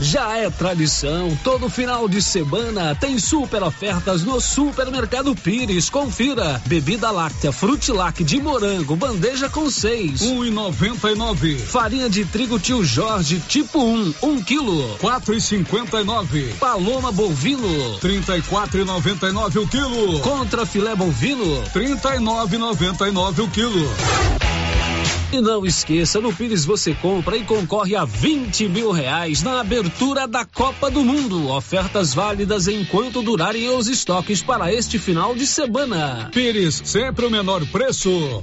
Já é tradição, todo final de semana tem super ofertas no Supermercado Pires. Confira: bebida láctea Frutilac de morango, bandeja com seis, um e noventa e nove. Farinha de trigo Tio Jorge, tipo 1, um, um quilo, quatro e cinquenta e nove. Paloma bovino, trinta e quatro e noventa e nove o quilo. Contra filé bovino, trinta e nove e noventa e nove o quilo. E não esqueça, no Pires você compra e concorre a 20 mil reais na abertura da Copa do Mundo. Ofertas válidas enquanto durarem os estoques para este final de semana. Pires, sempre o menor preço.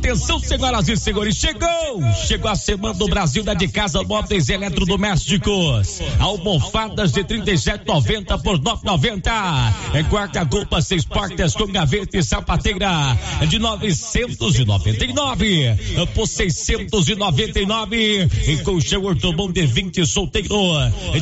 Atenção, senhoras e senhores, chegou! Chegou a semana do Brasil da de casa móveis eletrodomésticos. Almofadas de 37,90 por 9,90. É guarda-roupa seis portas com gaveta e sapateira de 999 por 699. E colchão ortobon de 20 solteiro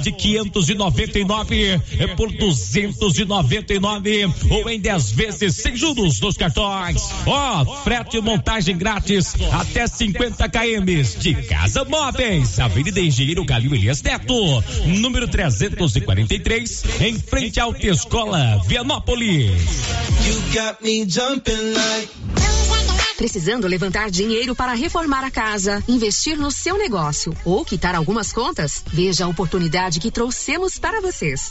de 599 por 299 ou em 10 vezes sem juros nos cartões. Ó, oh, frete montagem grátis até 50 km de Casa Móveis, Avenida Engenheiro Galil Elias Neto, número 343, em frente à Autoescola Vianópolis. Precisando levantar dinheiro para reformar a casa, investir no seu negócio ou quitar algumas contas? Veja a oportunidade que trouxemos para vocês.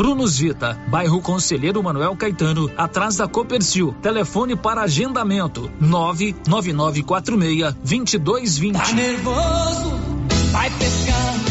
Prunus Vita, bairro Conselheiro Manuel Caetano, atrás da Copercil. Telefone para agendamento: 99946 2220. Tá nervoso? Vai pescar.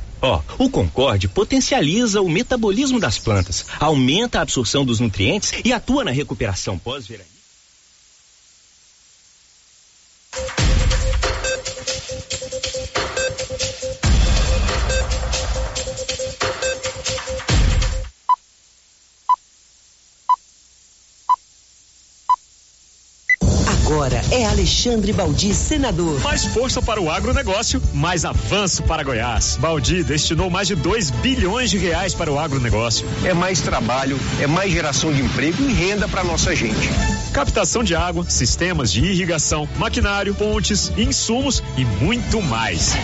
Ó, o Concorde potencializa o metabolismo das plantas, aumenta a absorção dos nutrientes e atua na recuperação pós-veraniza. É Alexandre Baldi, senador. Mais força para o agronegócio, mais avanço para Goiás. Baldi destinou mais de 2 bilhões de reais para o agronegócio. É mais trabalho, é mais geração de emprego e renda para nossa gente. Captação de água, sistemas de irrigação, maquinário, pontes, insumos e muito mais.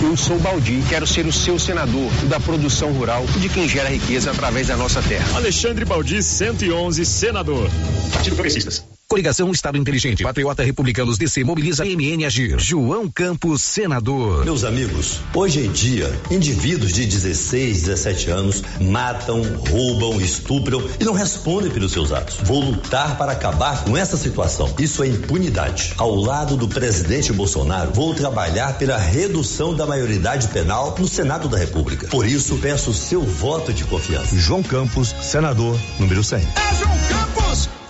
Eu sou Baldi e quero ser o seu senador da produção rural e de quem gera riqueza através da nossa terra. Alexandre Baldi, 111, senador. Partido Progressistas. Coligação Estado Inteligente. Patriota Republicanos DC mobiliza MN Agir. João Campos, senador. Meus amigos, hoje em dia, indivíduos de 16, 17 anos matam, roubam, estupram e não respondem pelos seus atos. Vou lutar para acabar com essa situação. Isso é impunidade. Ao lado do presidente Bolsonaro, vou trabalhar pela redução da maioridade penal no Senado da República. Por isso, peço seu voto de confiança. João Campos, senador, número 100. É João Campos, 100.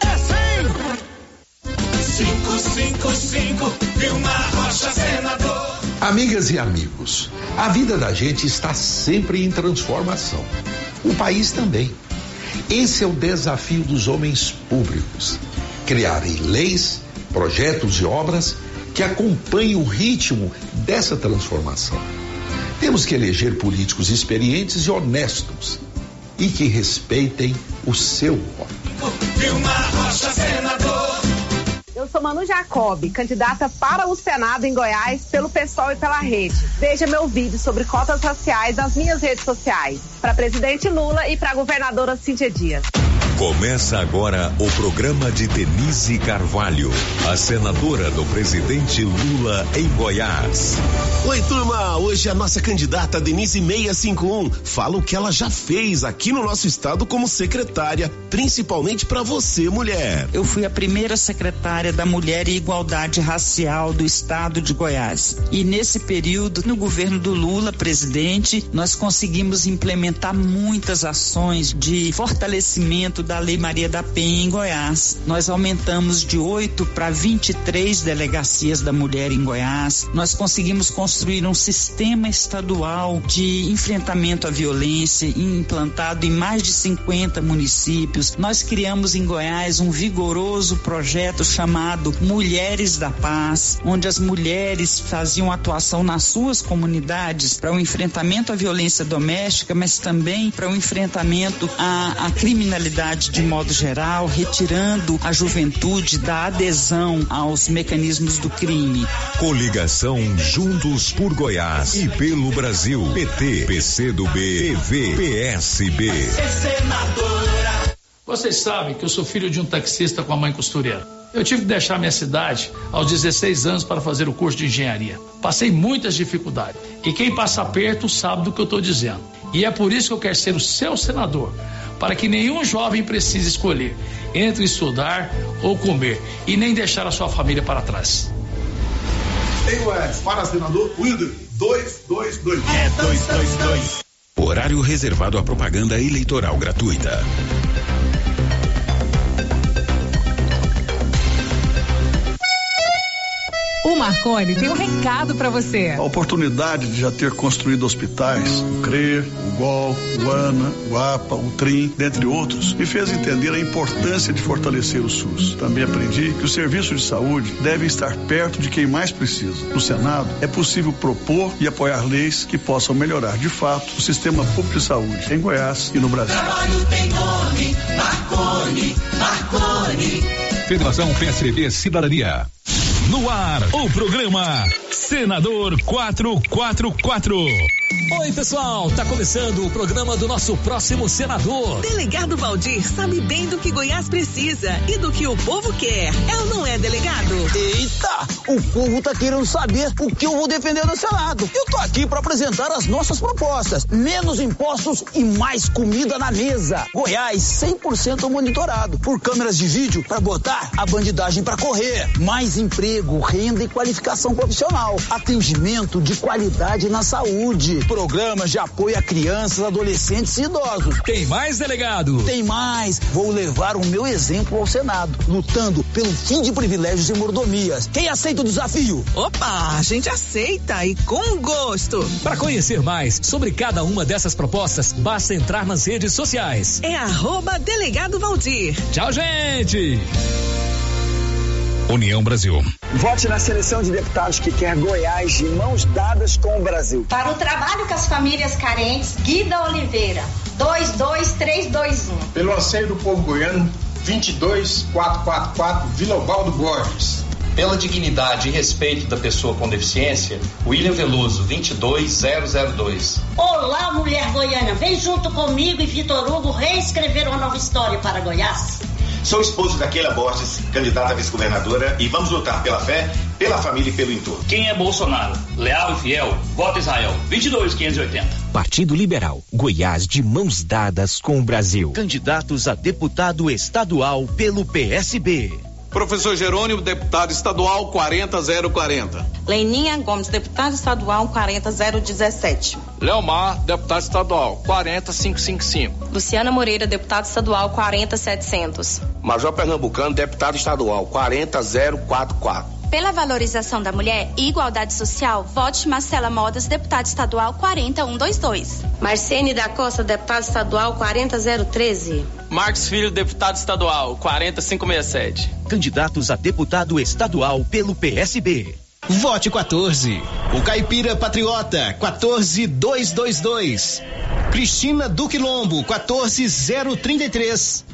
555, Vilmar Rocha, senador. Amigas e amigos, a vida da gente está sempre em transformação. O país também. Esse é o desafio dos homens públicos: criarem leis, projetos e obras que acompanhem o ritmo dessa transformação. Temos que eleger políticos experientes e honestos e que respeitem o seu voto. Vilmar Rocha, senador. Eu sou Manu Jacob, candidata para o Senado em Goiás pelo PSOL e pela rede. Veja meu vídeo sobre cotas raciais nas minhas redes sociais. Para presidente Lula e para governadora Cíntia Dias. Começa agora o programa de Denise Carvalho, a senadora do presidente Lula em Goiás. Oi, turma. Hoje a nossa candidata Denise 651 fala o que ela já fez aqui no nosso estado como secretária, principalmente para você, mulher. Eu fui a primeira secretária da Mulher e Igualdade Racial do estado de Goiás. E nesse período, no governo do Lula, presidente, nós conseguimos implementar muitas ações de fortalecimento da Lei Maria da Penha em Goiás. Nós aumentamos de 8 para 23 delegacias da mulher em Goiás. Nós conseguimos construir um sistema estadual de enfrentamento à violência implantado em mais de 50 municípios. Nós criamos em Goiás um vigoroso projeto chamado Mulheres da Paz, onde as mulheres faziam atuação nas suas comunidades para o enfrentamento à violência doméstica, mas também para o enfrentamento à, à criminalidade de modo geral, retirando a juventude da adesão aos mecanismos do crime. Coligação Juntos por Goiás e pelo Brasil. PT, PCdoB, PV, PSB. Vocês sabem que eu sou filho de um taxista com a mãe costureira. Eu tive que deixar minha cidade aos 16 anos para fazer o curso de engenharia. Passei muitas dificuldades. E quem passa perto sabe do que eu estou dizendo. E é por isso que eu quero ser o seu senador para que nenhum jovem precise escolher entre estudar ou comer e nem deixar a sua família para trás. Em Goiás, para senador Wilder, 222. É 222. Horário reservado à propaganda eleitoral gratuita. Marconi tem um recado para você. A oportunidade de já ter construído hospitais, o CRE, o GOL, o ANA, o APA, o TRIM, dentre outros, me fez entender a importância de fortalecer o SUS. Também aprendi que os serviços de saúde devem estar perto de quem mais precisa. No Senado, é possível propor e apoiar leis que possam melhorar de fato o sistema público de saúde em Goiás e no Brasil. Trabalho tem nome, Marconi, Marconi. Federação PSDB Cidadania. No ar, o programa Senador 444. Oi, pessoal, tá começando o programa do nosso próximo senador. Delegado Valdir sabe bem do que Goiás precisa e do que o povo quer. É ou não é, delegado? Eita, o povo tá querendo saber o que eu vou defender no Senado. Eu tô aqui para apresentar as nossas propostas. Menos impostos e mais comida na mesa. Goiás 100% monitorado por câmeras de vídeo para botar a bandidagem para correr. Mais emprego, renda e qualificação profissional. Atendimento de qualidade na saúde programas de apoio a crianças, adolescentes e idosos. Tem mais, delegado? Tem mais. Vou levar o meu exemplo ao Senado, lutando pelo fim de privilégios e mordomias. Quem aceita o desafio? Opa, a gente aceita e com gosto. Para conhecer mais sobre cada uma dessas propostas, basta entrar nas redes sociais. É arroba delegado Valdir. Tchau, gente! União Brasil. Vote na seleção de deputados que quer Goiás de mãos dadas com o Brasil. Para o trabalho com as famílias carentes, Guida Oliveira, 22321. Pelo anseio do povo goiano, 22444, Vila Ovaldo Borges. Pela dignidade e respeito da pessoa com deficiência, William Veloso, 22002. Olá, mulher goiana, vem junto comigo e Vitor Hugo reescrever uma nova história para Goiás. Sou esposo da Keila Borges, candidata a vice-governadora, e vamos lutar pela fé, pela família e pelo entorno. Quem é Bolsonaro? Leal e fiel? Vota Israel. 22580. Partido Liberal. Goiás de mãos dadas com o Brasil. Candidatos a deputado estadual pelo PSB. Professor Jerônimo, deputado estadual 40040. Leninha Gomes, deputado estadual 40017. Leomar, deputado estadual 40555. Luciana Moreira, deputado estadual 40700. Major Pernambucano, deputado estadual 40044. Pela valorização da mulher e igualdade social, vote Marcela Modas, deputada estadual 40122. Marcene da Costa, deputada estadual 40013. Marcos Filho, deputado estadual 40567. Candidatos a deputado estadual pelo PSB. Vote 14. O Caipira Patriota 14222. Cristina Duque Lombo 14033.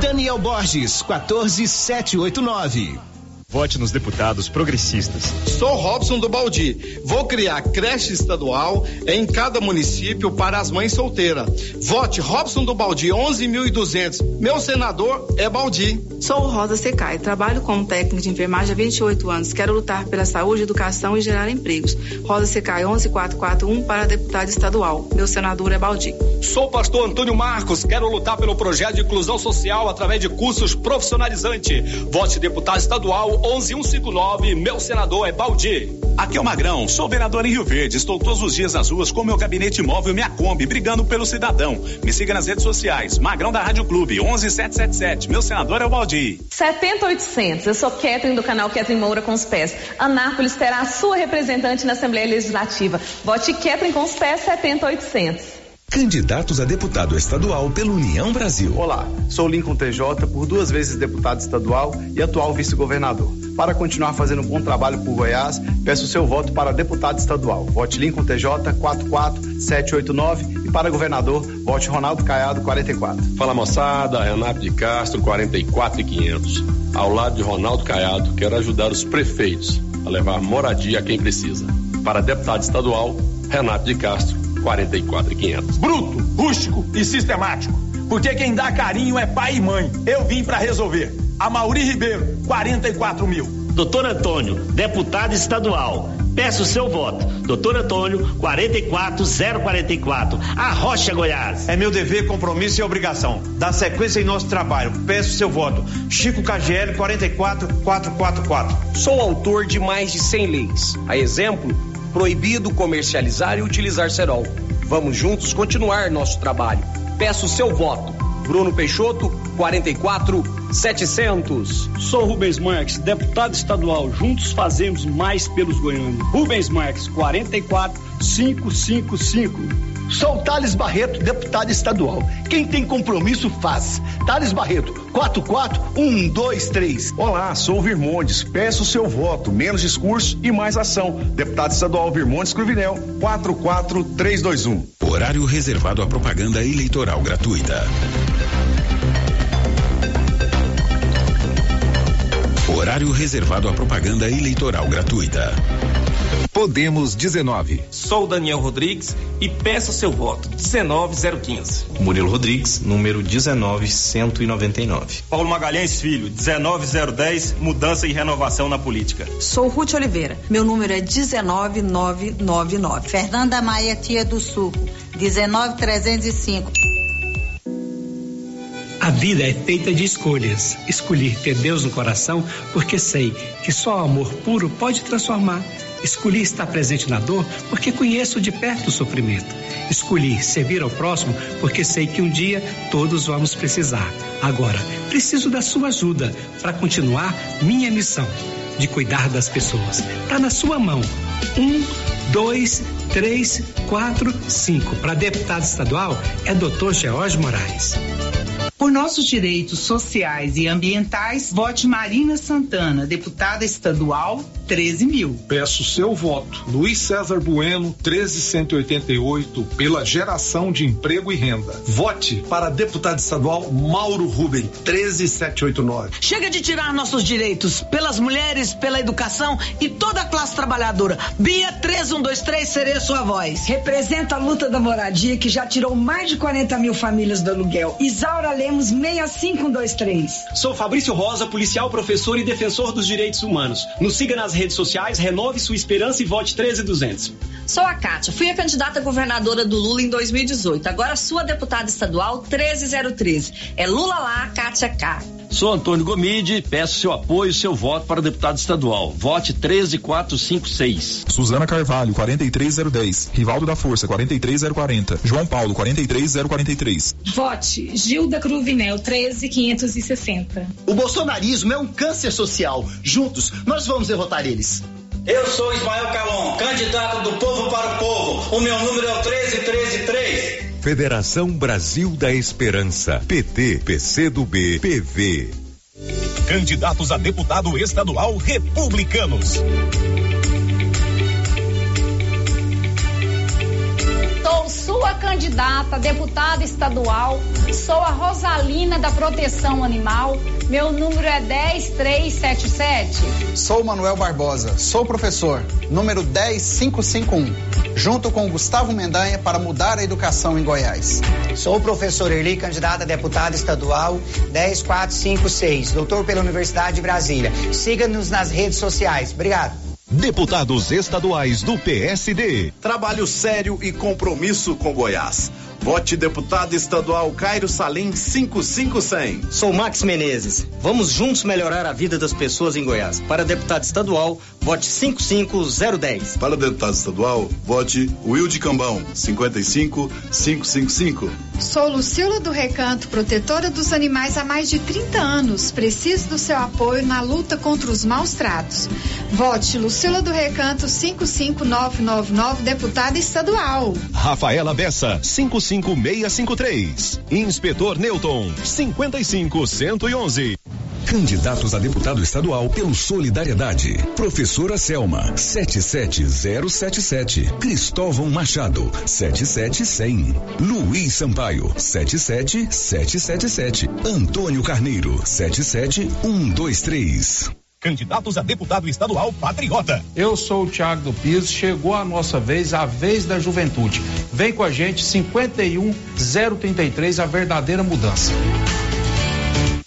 Daniel Borges 14789. Vote nos deputados progressistas. Sou Robson do Baldi. Vou criar creche estadual em cada município para as mães solteiras. Vote Robson do Baldi 11.200. Meu senador é Baldi. Sou Rosa Secai. Trabalho como técnico de enfermagem há 28 anos. Quero lutar pela saúde, educação e gerar empregos. Rosa Secai 11441 para deputado estadual. Meu senador é Baldi. Sou o pastor Antônio Marcos. Quero lutar pelo projeto de inclusão social através de cursos profissionalizantes. Vote deputado estadual 11159, meu senador é Baldi. Aqui é o Magrão, sou vereador em Rio Verde. Estou todos os dias nas ruas com meu gabinete móvel Minha Kombi, brigando pelo cidadão. Me siga nas redes sociais. Magrão da Rádio Clube, 11777. Meu senador é o Baldi. 70800. Eu sou Ketrin do canal Ketrin Moura com os pés. Anápolis terá a sua representante na Assembleia Legislativa. Vote Ketrin com os pés 70800. Candidatos a deputado estadual pela União Brasil. Olá, sou Lincoln TJ, por duas vezes deputado estadual e atual vice-governador. Para continuar fazendo um bom trabalho por Goiás, peço seu voto para deputado estadual. Vote Lincoln TJ 44789 e para governador, vote Ronaldo Caiado 44. Fala moçada, Renato de Castro 44500. Ao lado de Ronaldo Caiado, quero ajudar os prefeitos a levar moradia a quem precisa. Para deputado estadual, Renato de Castro 44 e 500. Bruto, rústico e sistemático. Porque quem dá carinho é pai e mãe. Eu vim para resolver. A Mauri Ribeiro, 44 mil. Doutor Antônio, deputado estadual. Peço o seu voto. Doutor Antônio, 44044. A Rocha, Goiás. É meu dever, compromisso e obrigação. Dar sequência em nosso trabalho. Peço o seu voto. Chico KGL 44444. Sou autor de mais de 100 leis. A exemplo, proibido comercializar e utilizar cerol. Vamos juntos continuar nosso trabalho. Peço seu voto. Bruno Peixoto, 44 700. Sou Rubens Marques, deputado estadual. Juntos fazemos mais pelos goianos. Rubens Marques, 44 555. Sou Thales Barreto, deputado estadual. Quem tem compromisso faz. Thales Barreto, 44123. Olá, sou Virmondes. Peço seu voto, menos discurso e mais ação. Deputado estadual Virmondes Cruvinel, 44321. Horário reservado à propaganda eleitoral gratuita. Horário reservado à propaganda eleitoral gratuita. Podemos 19. Sou Daniel Rodrigues e peço seu voto 19015. Murilo Rodrigues, número 19199. Paulo Magalhães Filho, 19010, mudança e renovação na política. Sou Ruth Oliveira, meu número é 19999. Fernanda Maia Tia do Sul, 19305. A vida é feita de escolhas. Escolhi ter Deus no coração porque sei que só o amor puro pode transformar. Escolhi estar presente na dor porque conheço de perto o sofrimento. Escolhi servir ao próximo porque sei que um dia todos vamos precisar. Agora, preciso da sua ajuda para continuar minha missão de cuidar das pessoas. Está na sua mão. Um, dois, três, quatro, cinco. Para deputado estadual é Dr. George Moraes. Por nossos direitos sociais e ambientais, vote Marina Santana, deputada estadual, 13 mil. Peço seu voto. Luiz César Bueno, 13188, pela geração de emprego e renda. Vote para deputado estadual Mauro Ruben, 13789. Chega de tirar nossos direitos pelas mulheres, pela educação e toda a classe trabalhadora. Bia 3123, serei sua voz. Representa a luta da moradia que já tirou mais de 40 mil famílias do aluguel. Isaura Lemos temos 65123. Sou Fabrício Rosa, policial, professor e defensor dos direitos humanos. Nos siga nas redes sociais, renove sua esperança e vote 13200. Sou a Kátia, fui a candidata governadora do Lula em 2018. Agora sua deputada estadual 13013. É Lula lá, Kátia cá. Sou Antônio Gomide, peço seu apoio e seu voto para deputado estadual. Vote 13456. Suzana Carvalho, 43010. Rivaldo da Força, 43040. João Paulo, 43043. Vote Gilda Cruvinel, 13560. O bolsonarismo é um câncer social. Juntos, nós vamos derrotar eles. Eu sou Ismael Calon, candidato do povo para o povo. O meu número é o 13133. Federação Brasil da Esperança, PT, PCdoB, PV. Candidatos a deputado estadual republicanos. Sua candidata a deputada estadual. Sou a Rosalina da Proteção Animal. Meu número é 10377. Sou Manuel Barbosa. Sou professor. Número 10551 junto com Gustavo Mendanha para mudar a educação em Goiás. Sou o professor Erli, candidato a deputado estadual 10456, doutor pela Universidade de Brasília. Siga-nos nas redes sociais. Obrigado. Deputados estaduais do PSD. Trabalho sério e compromisso com Goiás. Vote deputado estadual Cairo Salim 55100. Sou Max Menezes. Vamos juntos melhorar a vida das pessoas em Goiás. Para deputado estadual, vote 55010. Para deputado estadual, vote Wilde Cambão 55555. Sou Lucila do Recanto, protetora dos animais há mais de 30 anos. Preciso do seu apoio na luta contra os maus tratos. Vote Lucila do Recanto 55999, deputada estadual. Rafaela Bessa 55 5653. Inspetor Newton, 55111. Candidatos a deputado estadual pelo Solidariedade. Professora Selma, 77077. Cristóvão Machado, 77100. Luiz Sampaio, 77777. Antônio Carneiro, 77123. Candidatos a deputado estadual patriota. Eu sou o Thiago do Piso, chegou a nossa vez, a vez da juventude. Vem com a gente, 51033, a verdadeira mudança.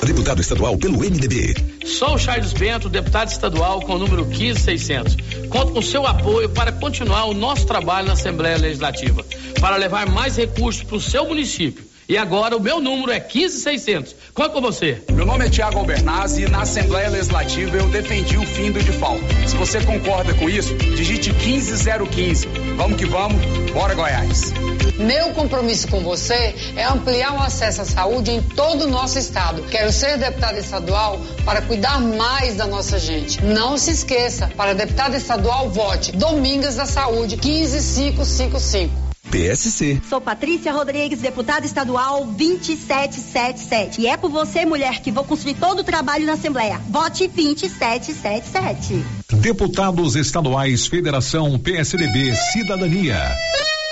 Deputado estadual pelo MDB. Sou o Charles Bento, deputado estadual com o número 15600. Conto com seu apoio para continuar o nosso trabalho na Assembleia Legislativa, para levar mais recursos para o seu município e agora o meu número é 15600. Conta com você. Meu nome é Tiago Albernazzi e na Assembleia Legislativa eu defendi o fim do default. Se você concorda com isso, digite 15015. Vamos que vamos, bora Goiás. Meu compromisso com você é ampliar o acesso à saúde em todo o nosso estado. Quero ser deputada estadual para cuidar mais da nossa gente. Não se esqueça, para deputada estadual, vote Domingas da Saúde 15555. PSC. Sou Patrícia Rodrigues, deputada estadual 2777. E é por você, mulher, que vou construir todo o trabalho na Assembleia. Vote 2777. Deputados estaduais, Federação PSDB, Cidadania.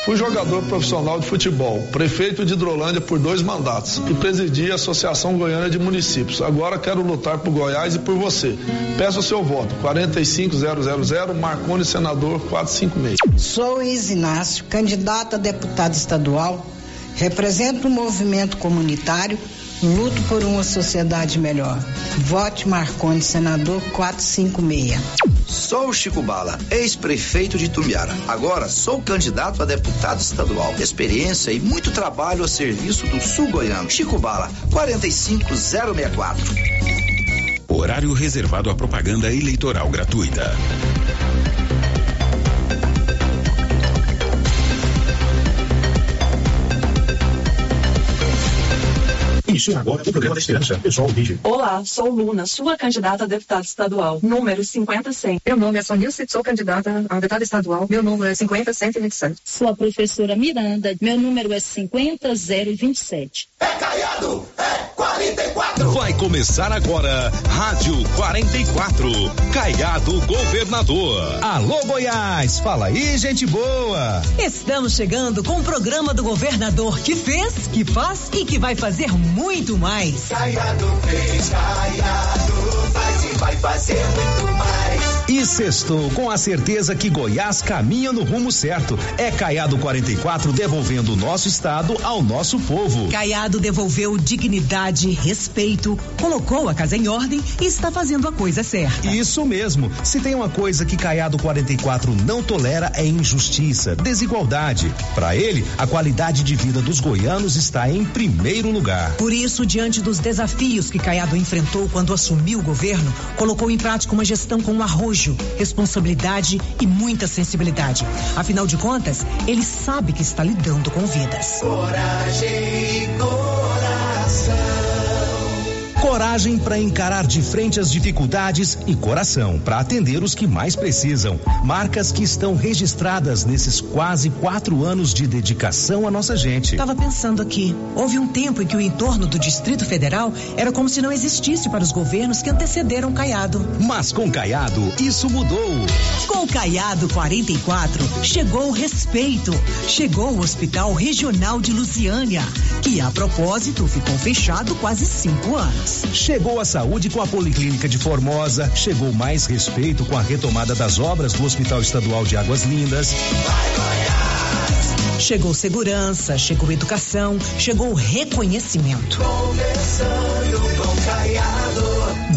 Fui jogador profissional de futebol, prefeito de Hidrolândia por dois mandatos e presidi a Associação Goiânia de Municípios. Agora quero lutar por Goiás e por você. Peço o seu voto. 45000 Marconi Senador 456. Sou Isinácio, candidato a deputado estadual. Represento o um movimento comunitário Luto por uma sociedade melhor. Vote Marconi, senador 456. Sou Chico Bala, ex-prefeito de Tumbiara. Agora sou candidato a deputado estadual. Experiência e muito trabalho a serviço do sul goiano. Chico Bala, 45064. Horário reservado à propaganda eleitoral gratuita. Inicia agora o programa da Esperança. Pessoal, vídeo. Olá, sou Luna, sua candidata a deputada estadual, número 50100. Meu nome é Sonilce, sou candidata a deputada estadual, meu número é 50127. Sou a professora Miranda, meu número é 50027. É Caiado, é 44. Vai começar agora, Rádio 44, Caiado Governador. Alô Goiás, fala aí gente boa. Estamos chegando com o programa do governador que fez, que faz e que vai fazer muito muito mais. Caiado fez, Caiado faz e vai fazer muito mais. E sextou com a certeza que Goiás caminha no rumo certo. É Caiado 44 devolvendo o nosso estado ao nosso povo. Caiado devolveu dignidade, respeito, colocou a casa em ordem e está fazendo a coisa certa. Isso mesmo. Se tem uma coisa que Caiado 44 não tolera é injustiça, desigualdade. Para ele, a qualidade de vida dos goianos está em primeiro lugar. Por isso, diante dos desafios que Caiado enfrentou quando assumiu o governo, colocou em prática uma gestão com arrojo responsabilidade e muita sensibilidade. Afinal de contas, ele sabe que está lidando com vidas. Coragem. Coragem para encarar de frente as dificuldades e coração para atender os que mais precisam. Marcas que estão registradas nesses quase quatro anos de dedicação à nossa gente. Estava pensando aqui. Houve um tempo em que o entorno do Distrito Federal era como se não existisse para os governos que antecederam Caiado. Mas com Caiado, isso mudou. Com Caiado 44, chegou o respeito. Chegou o Hospital Regional de Lusiânia, que a propósito ficou fechado quase cinco anos. Chegou a saúde com a Policlínica de Formosa, chegou mais respeito com a retomada das obras do Hospital Estadual de Águas Lindas. Chegou segurança, chegou educação, chegou reconhecimento. Conversando.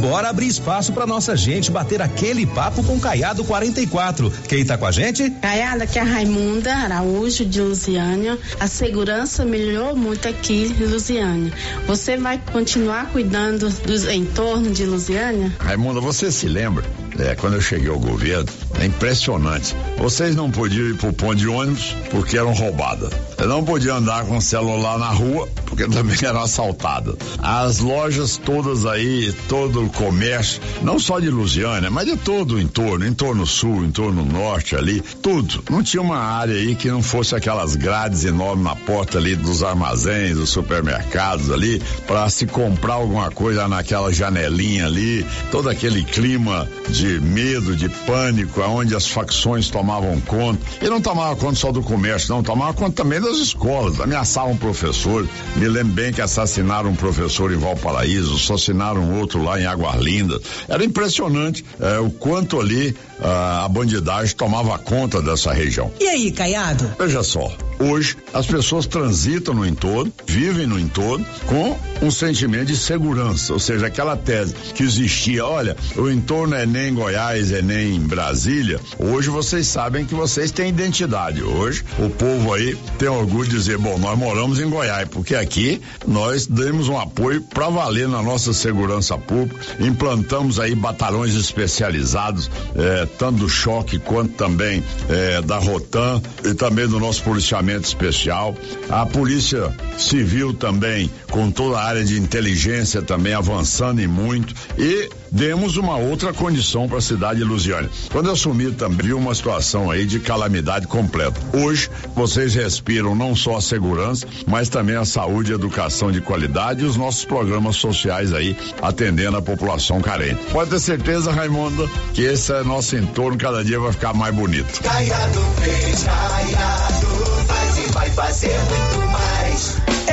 Bora abrir espaço para nossa gente bater aquele papo com Caiado 44. Quem tá com a gente? Caiado, aqui é a Raimunda Araújo de Lusiânia. A segurança melhorou muito aqui em Lusiânia. Você vai continuar cuidando dos entornos de Lusiânia? Raimunda, você se lembra? É, quando eu cheguei ao governo, é impressionante. Vocês não podiam ir pro ponto de ônibus porque eram roubadas. Eu não podia andar com celular na rua porque também eram assaltadas. As lojas todas aí, todo o comércio, não só de Lusiânia, mas de todo o entorno, entorno sul, entorno norte ali, tudo. Não tinha uma área aí que não fosse aquelas grades enormes na porta ali dos armazéns, dos supermercados ali, para se comprar alguma coisa naquela janelinha ali, todo aquele clima de de medo, de pânico, aonde as facções tomavam conta. E não tomava conta só do comércio, não, tomava conta também das escolas, ameaçavam professores. Me lembro bem que assassinaram um professor em Valparaíso, assassinaram outro lá em Águas Lindas. Era impressionante eh, o quanto ali a bandidagem tomava conta dessa região. E aí, Caiado? Veja só, hoje as pessoas transitam no entorno, vivem no entorno com um sentimento de segurança, ou seja, aquela tese que existia, olha, o entorno é nem Goiás, é nem Brasília. Hoje vocês sabem que vocês têm identidade. Hoje o povo aí tem orgulho de dizer, bom, nós moramos em Goiás, porque aqui nós demos um apoio para valer na nossa segurança pública, implantamos aí batalhões especializados, eh, tanto do choque quanto também eh, da Rotan e também do nosso policiamento especial, a Polícia Civil também, com toda a área de inteligência também avançando e muito, e demos uma outra condição para a cidade de Lusiane. Quando eu assumi também uma situação aí de calamidade completa. Hoje vocês respiram não só a segurança, mas também a saúde e educação de qualidade e os nossos programas sociais aí atendendo a população carente. Pode ter certeza, Raimundo, que esse é nosso entorno cada dia vai ficar mais bonito. Caiado fez, Caiado faz e vai fazer muito.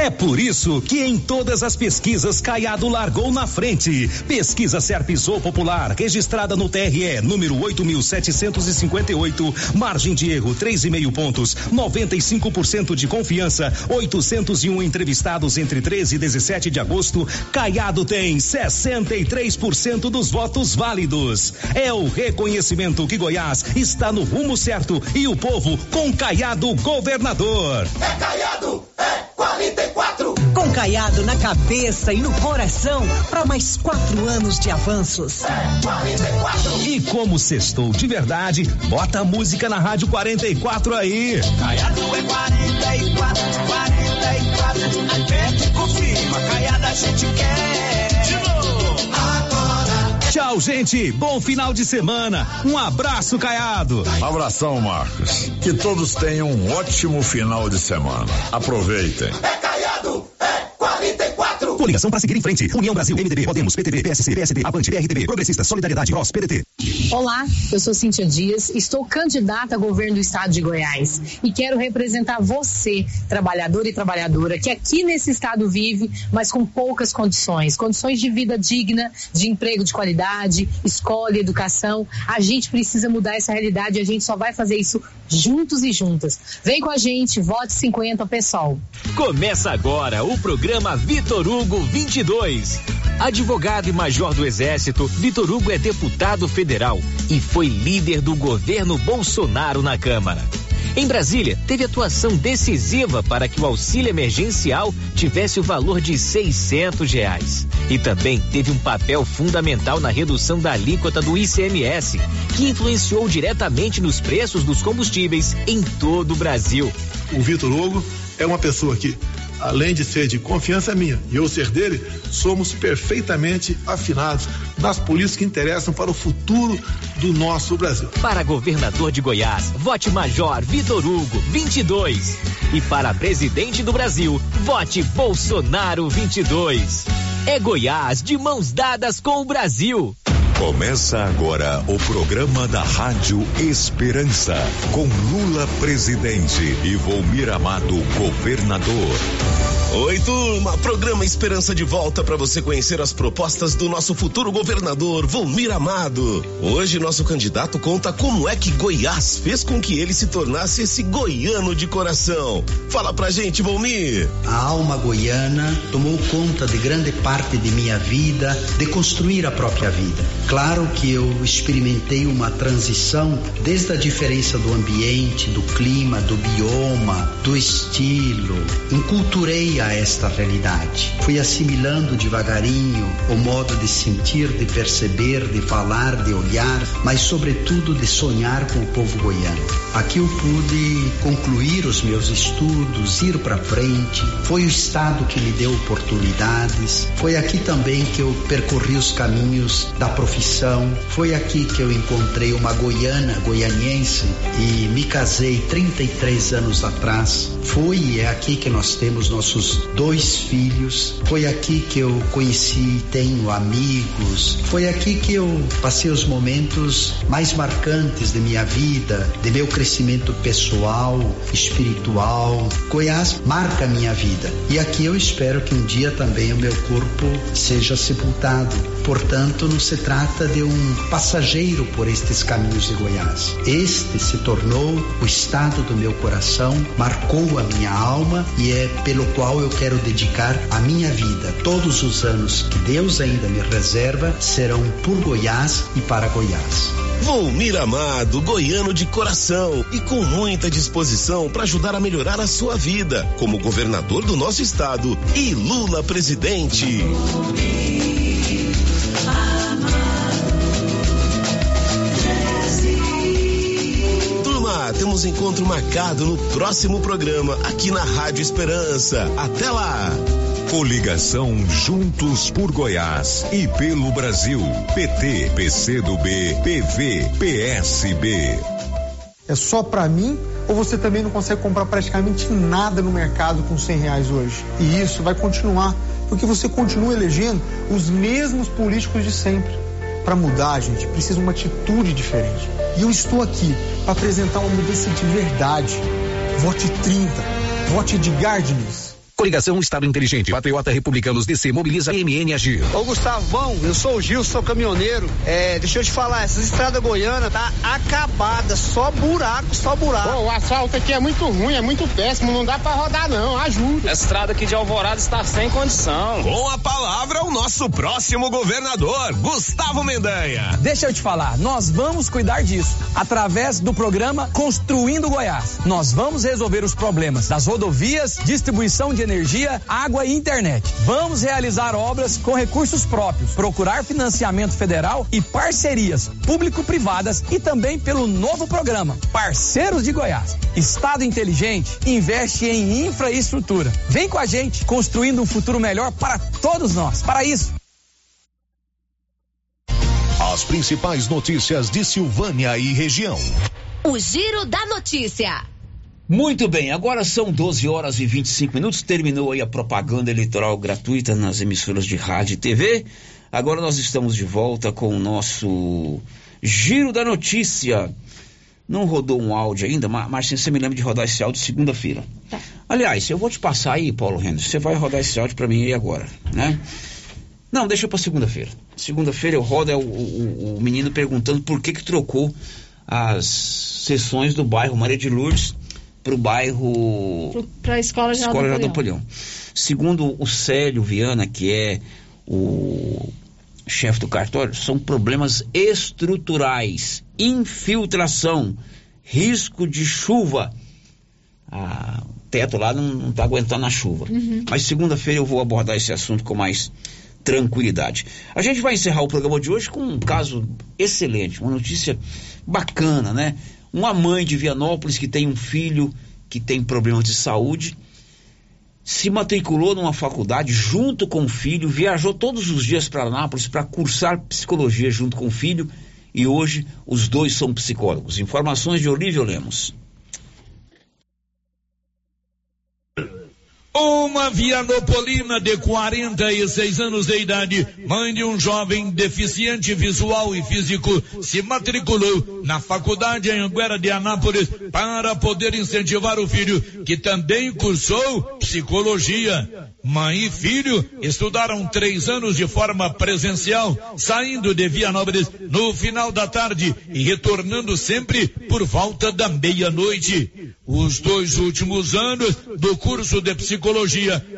É por isso que em todas as pesquisas Caiado largou na frente. Pesquisa Serpisou Popular, registrada no TRE, número 8.758, margem de erro 3,5 pontos, 95% de confiança, 801 entrevistados entre 13 e 17 de agosto. Caiado tem 63% dos votos válidos. É o reconhecimento que Goiás está no rumo certo e o povo com Caiado governador. É Caiado, é 44. Com Caiado na cabeça e no coração, para mais quatro anos de avanços. É 44. E como sextou de verdade, bota a música na Rádio 44 aí. Caiado é 44, 44. Repete e confirma, Caiado a gente quer. De novo. Tchau, gente. Bom final de semana. Um abraço, Caiado. Abração, Marcos. Que todos tenham um ótimo final de semana. Aproveitem. Coligação para seguir em frente. União Brasil, MDB, Podemos, PTB, PSC, PSD, Avante, PRTB, Progressista, Solidariedade, PROS, PDT. Olá, eu sou Cíntia Dias, estou candidata a governo do estado de Goiás e quero representar você, trabalhador e trabalhadora, que aqui nesse estado vive, mas com poucas condições, condições de vida digna, de emprego de qualidade, escola, educação. A gente precisa mudar essa realidade e a gente só vai fazer isso juntos e juntas. Vem com a gente, vote 50 pessoal. Começa agora o programa Vitor Hugo 22. Advogado e major do Exército, Vitor Hugo é deputado federal e foi líder do governo Bolsonaro na Câmara. Em Brasília, teve atuação decisiva para que o auxílio emergencial tivesse o valor de 600 reais. E também teve um papel fundamental na redução da alíquota do ICMS, que influenciou diretamente nos preços dos combustíveis em todo o Brasil. O Vitor Hugo é uma pessoa que, além de ser de confiança minha e eu ser dele, somos perfeitamente afinados nas políticas que interessam para o futuro do nosso Brasil. Para governador de Goiás, vote Major Vitor Hugo 22. E para presidente do Brasil, vote Bolsonaro 22. É Goiás de mãos dadas com o Brasil. Começa agora o programa da Rádio Esperança, com Lula presidente e Volmir Amado governador. Oi, turma! Programa Esperança de volta para você conhecer as propostas do nosso futuro governador, Volmir Amado. Hoje, nosso candidato conta como é que Goiás fez com que ele se tornasse esse goiano de coração. Fala pra gente, Volmir! A alma goiana tomou conta de grande parte de minha vida, de construir a própria vida. Claro que eu experimentei uma transição desde a diferença do ambiente, do clima, do bioma, do estilo. Enculturei a esta realidade. Fui assimilando devagarinho o modo de sentir, de perceber, de falar, de olhar, mas sobretudo de sonhar com o povo goiano. Aqui eu pude concluir os meus estudos, ir para frente. Foi o estado que me deu oportunidades. Foi aqui também que eu percorri os caminhos da profissão. Foi aqui que eu encontrei uma goiana, goianiense e me casei 33 anos atrás. Foi e é aqui que nós temos nossos dois filhos. Foi aqui que eu conheci tenho amigos. Foi aqui que eu passei os momentos mais marcantes de minha vida, de meu crescimento pessoal, espiritual. Goiás marca minha vida. E aqui eu espero que um dia também o meu corpo seja sepultado. Portanto, não se trata de um passageiro por estes caminhos de Goiás. Este se tornou o estado do meu coração, marcou a minha alma e é pelo qual eu quero dedicar a minha vida. Todos os anos que Deus ainda me reserva serão por Goiás e para Goiás. Volmir Amado, goiano de coração e com muita disposição para ajudar a melhorar a sua vida, como governador do nosso estado e Lula presidente. Temos encontro marcado no próximo programa aqui na Rádio Esperança. Até lá! Coligação Juntos por Goiás e pelo Brasil. PT, PCdoB, PV, PSB. É só para mim ou você também não consegue comprar praticamente nada no mercado com 100 reais hoje? E isso vai continuar, porque você continua elegendo os mesmos políticos de sempre. Para mudar, gente, precisa uma atitude diferente. E eu estou aqui para apresentar uma mudança de verdade. Vote 30. Vote de Diniz. Coligação Estado Inteligente. Patriota Republicanos DC mobiliza MN Agir. Ô Gustavão, eu sou o Gil, sou caminhoneiro. É, deixa eu te falar, essa estrada goiana tá acabada, só buraco, só buraco. Pô, o asfalto aqui é muito ruim, é muito péssimo, não dá para rodar não, ajuda. A estrada aqui de Alvorada está sem condição. Com a palavra o nosso próximo governador, Gustavo Mendanha. Deixa eu te falar, nós vamos cuidar disso através do programa Construindo Goiás. Nós vamos resolver os problemas das rodovias, distribuição de energia energia, água e internet. Vamos realizar obras com recursos próprios, procurar financiamento federal e parcerias público-privadas e também pelo novo programa Parceiros de Goiás. Estado inteligente investe em infraestrutura. Vem com a gente, construindo um futuro melhor para todos nós. Para isso, as principais notícias de Silvânia e região. O Giro da Notícia. Muito bem, agora são 12 horas e 25 minutos. Terminou aí a propaganda eleitoral gratuita nas emissoras de rádio e TV. Agora nós estamos de volta com o nosso Giro da Notícia. Não rodou um áudio ainda, mas você me lembra de rodar esse áudio segunda-feira. Tá. Aliás, eu vou te passar aí, Paulo Renner. Você vai rodar esse áudio para mim aí agora, né? Não, deixa para segunda-feira. Segunda-feira eu rodo é o, o, o menino perguntando por que que trocou as sessões do bairro Maria de Lourdes para o bairro. Para a Escola Geral Escola Napoleão. Napoleão. Segundo o Célio Viana, que é o chefe do cartório, são problemas estruturais, infiltração, risco de chuva. Ah, o teto lá não está aguentando a chuva. Uhum. Mas segunda-feira eu vou abordar esse assunto com mais tranquilidade. A gente vai encerrar o programa de hoje com um caso excelente, uma notícia bacana, né? Uma mãe de Vianópolis que tem um filho que tem problemas de saúde, se matriculou numa faculdade junto com o filho, viajou todos os dias para Anápolis para cursar psicologia junto com o filho e hoje os dois são psicólogos. Informações de Olívio Lemos. Uma vianopolina de 46 anos de idade, mãe de um jovem deficiente visual e físico, se matriculou na faculdade em Anguera de Anápolis para poder incentivar o filho, que também cursou psicologia. Mãe e filho estudaram três anos de forma presencial, saindo de Vianópolis no final da tarde e retornando sempre por volta da meia-noite. Os dois últimos anos do curso de psicologia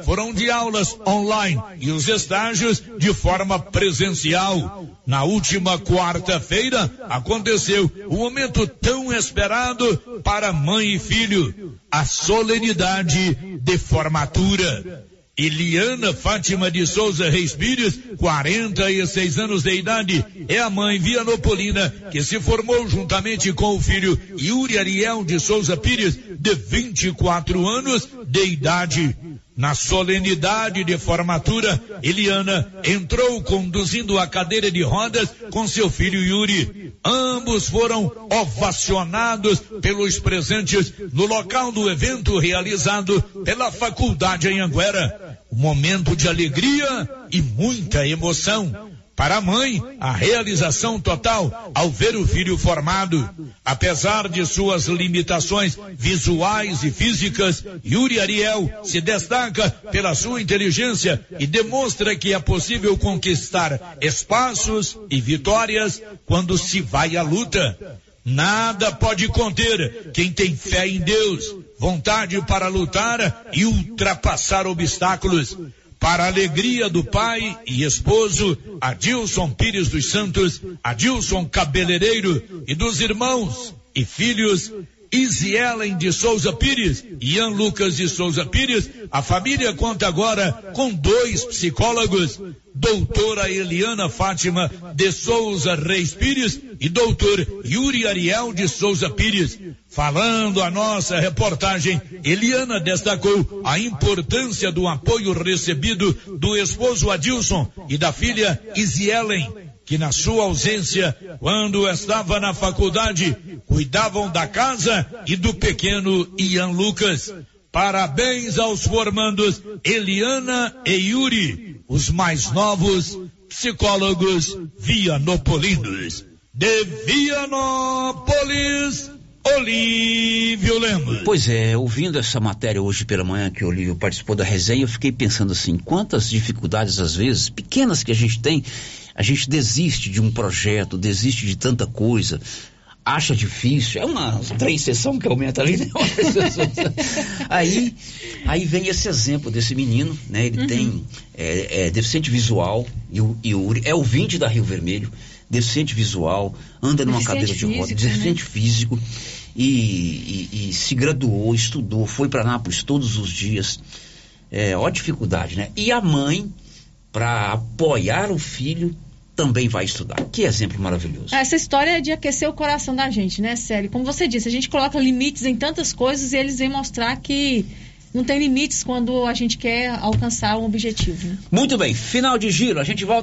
foram de aulas online e os estágios de forma presencial. Na última quarta-feira aconteceu o momento tão esperado para mãe e filho, a solenidade de formatura. Eliana Fátima de Souza Reis Pires, 46 anos de idade, é a mãe vianopolina que se formou juntamente com o filho Yuri Ariel de Souza Pires, de 24 anos de idade. Na solenidade de formatura, Eliana entrou conduzindo a cadeira de rodas com seu filho Yuri. Ambos foram ovacionados pelos presentes no local do evento realizado pela faculdade em Anguera. Um momento de alegria e muita emoção. Para a mãe, a realização total ao ver o filho formado. Apesar de suas limitações visuais e físicas, Yuri Ariel se destaca pela sua inteligência e demonstra que é possível conquistar espaços e vitórias quando se vai à luta. Nada pode conter quem tem fé em Deus, vontade para lutar e ultrapassar obstáculos para a alegria do pai e esposo, Adilson Pires dos Santos, Adilson Cabeleireiro e dos irmãos e filhos Isielen de Souza Pires Ian Lucas de Souza Pires, a família conta agora com dois psicólogos. doutora Eliana Fátima de Souza Reis Pires e doutor Yuri Ariel de Souza Pires. Falando a nossa reportagem, Eliana destacou a importância do apoio recebido do esposo Adilson e da filha Isielen, que na sua ausência, quando estava na faculdade, cuidavam da casa e do pequeno Ian Lucas. Parabéns aos formandos Eliana e Yuri, os mais novos psicólogos vianopolinos. De Vianópolis, Olívio Lemos. Pois é, ouvindo essa matéria hoje pela manhã que o Olívio participou da resenha, eu fiquei pensando assim, quantas dificuldades às vezes, pequenas que a gente tem, a gente desiste de um projeto, desiste de tanta coisa, acha difícil, é uma três sessão que aumenta ali, né? aí, aí vem esse exemplo desse menino, né? Ele Uhum. tem é, é, deficiente visual, e o é ouvinte da Rio Vermelho, deficiente visual, anda numa Deficiente cadeira de rodas, né? deficiente físico, e, e- e se graduou, estudou, foi para Nápoles todos os dias. É, ó dificuldade, né? E a mãe, para apoiar o filho, também vai estudar. Que exemplo maravilhoso. Essa história é de aquecer o coração da gente, né, Sério? Como você disse, a gente coloca limites em tantas coisas e eles vêm mostrar que não tem limites quando a gente quer alcançar um objetivo. né? Muito bem, final de giro, a gente volta.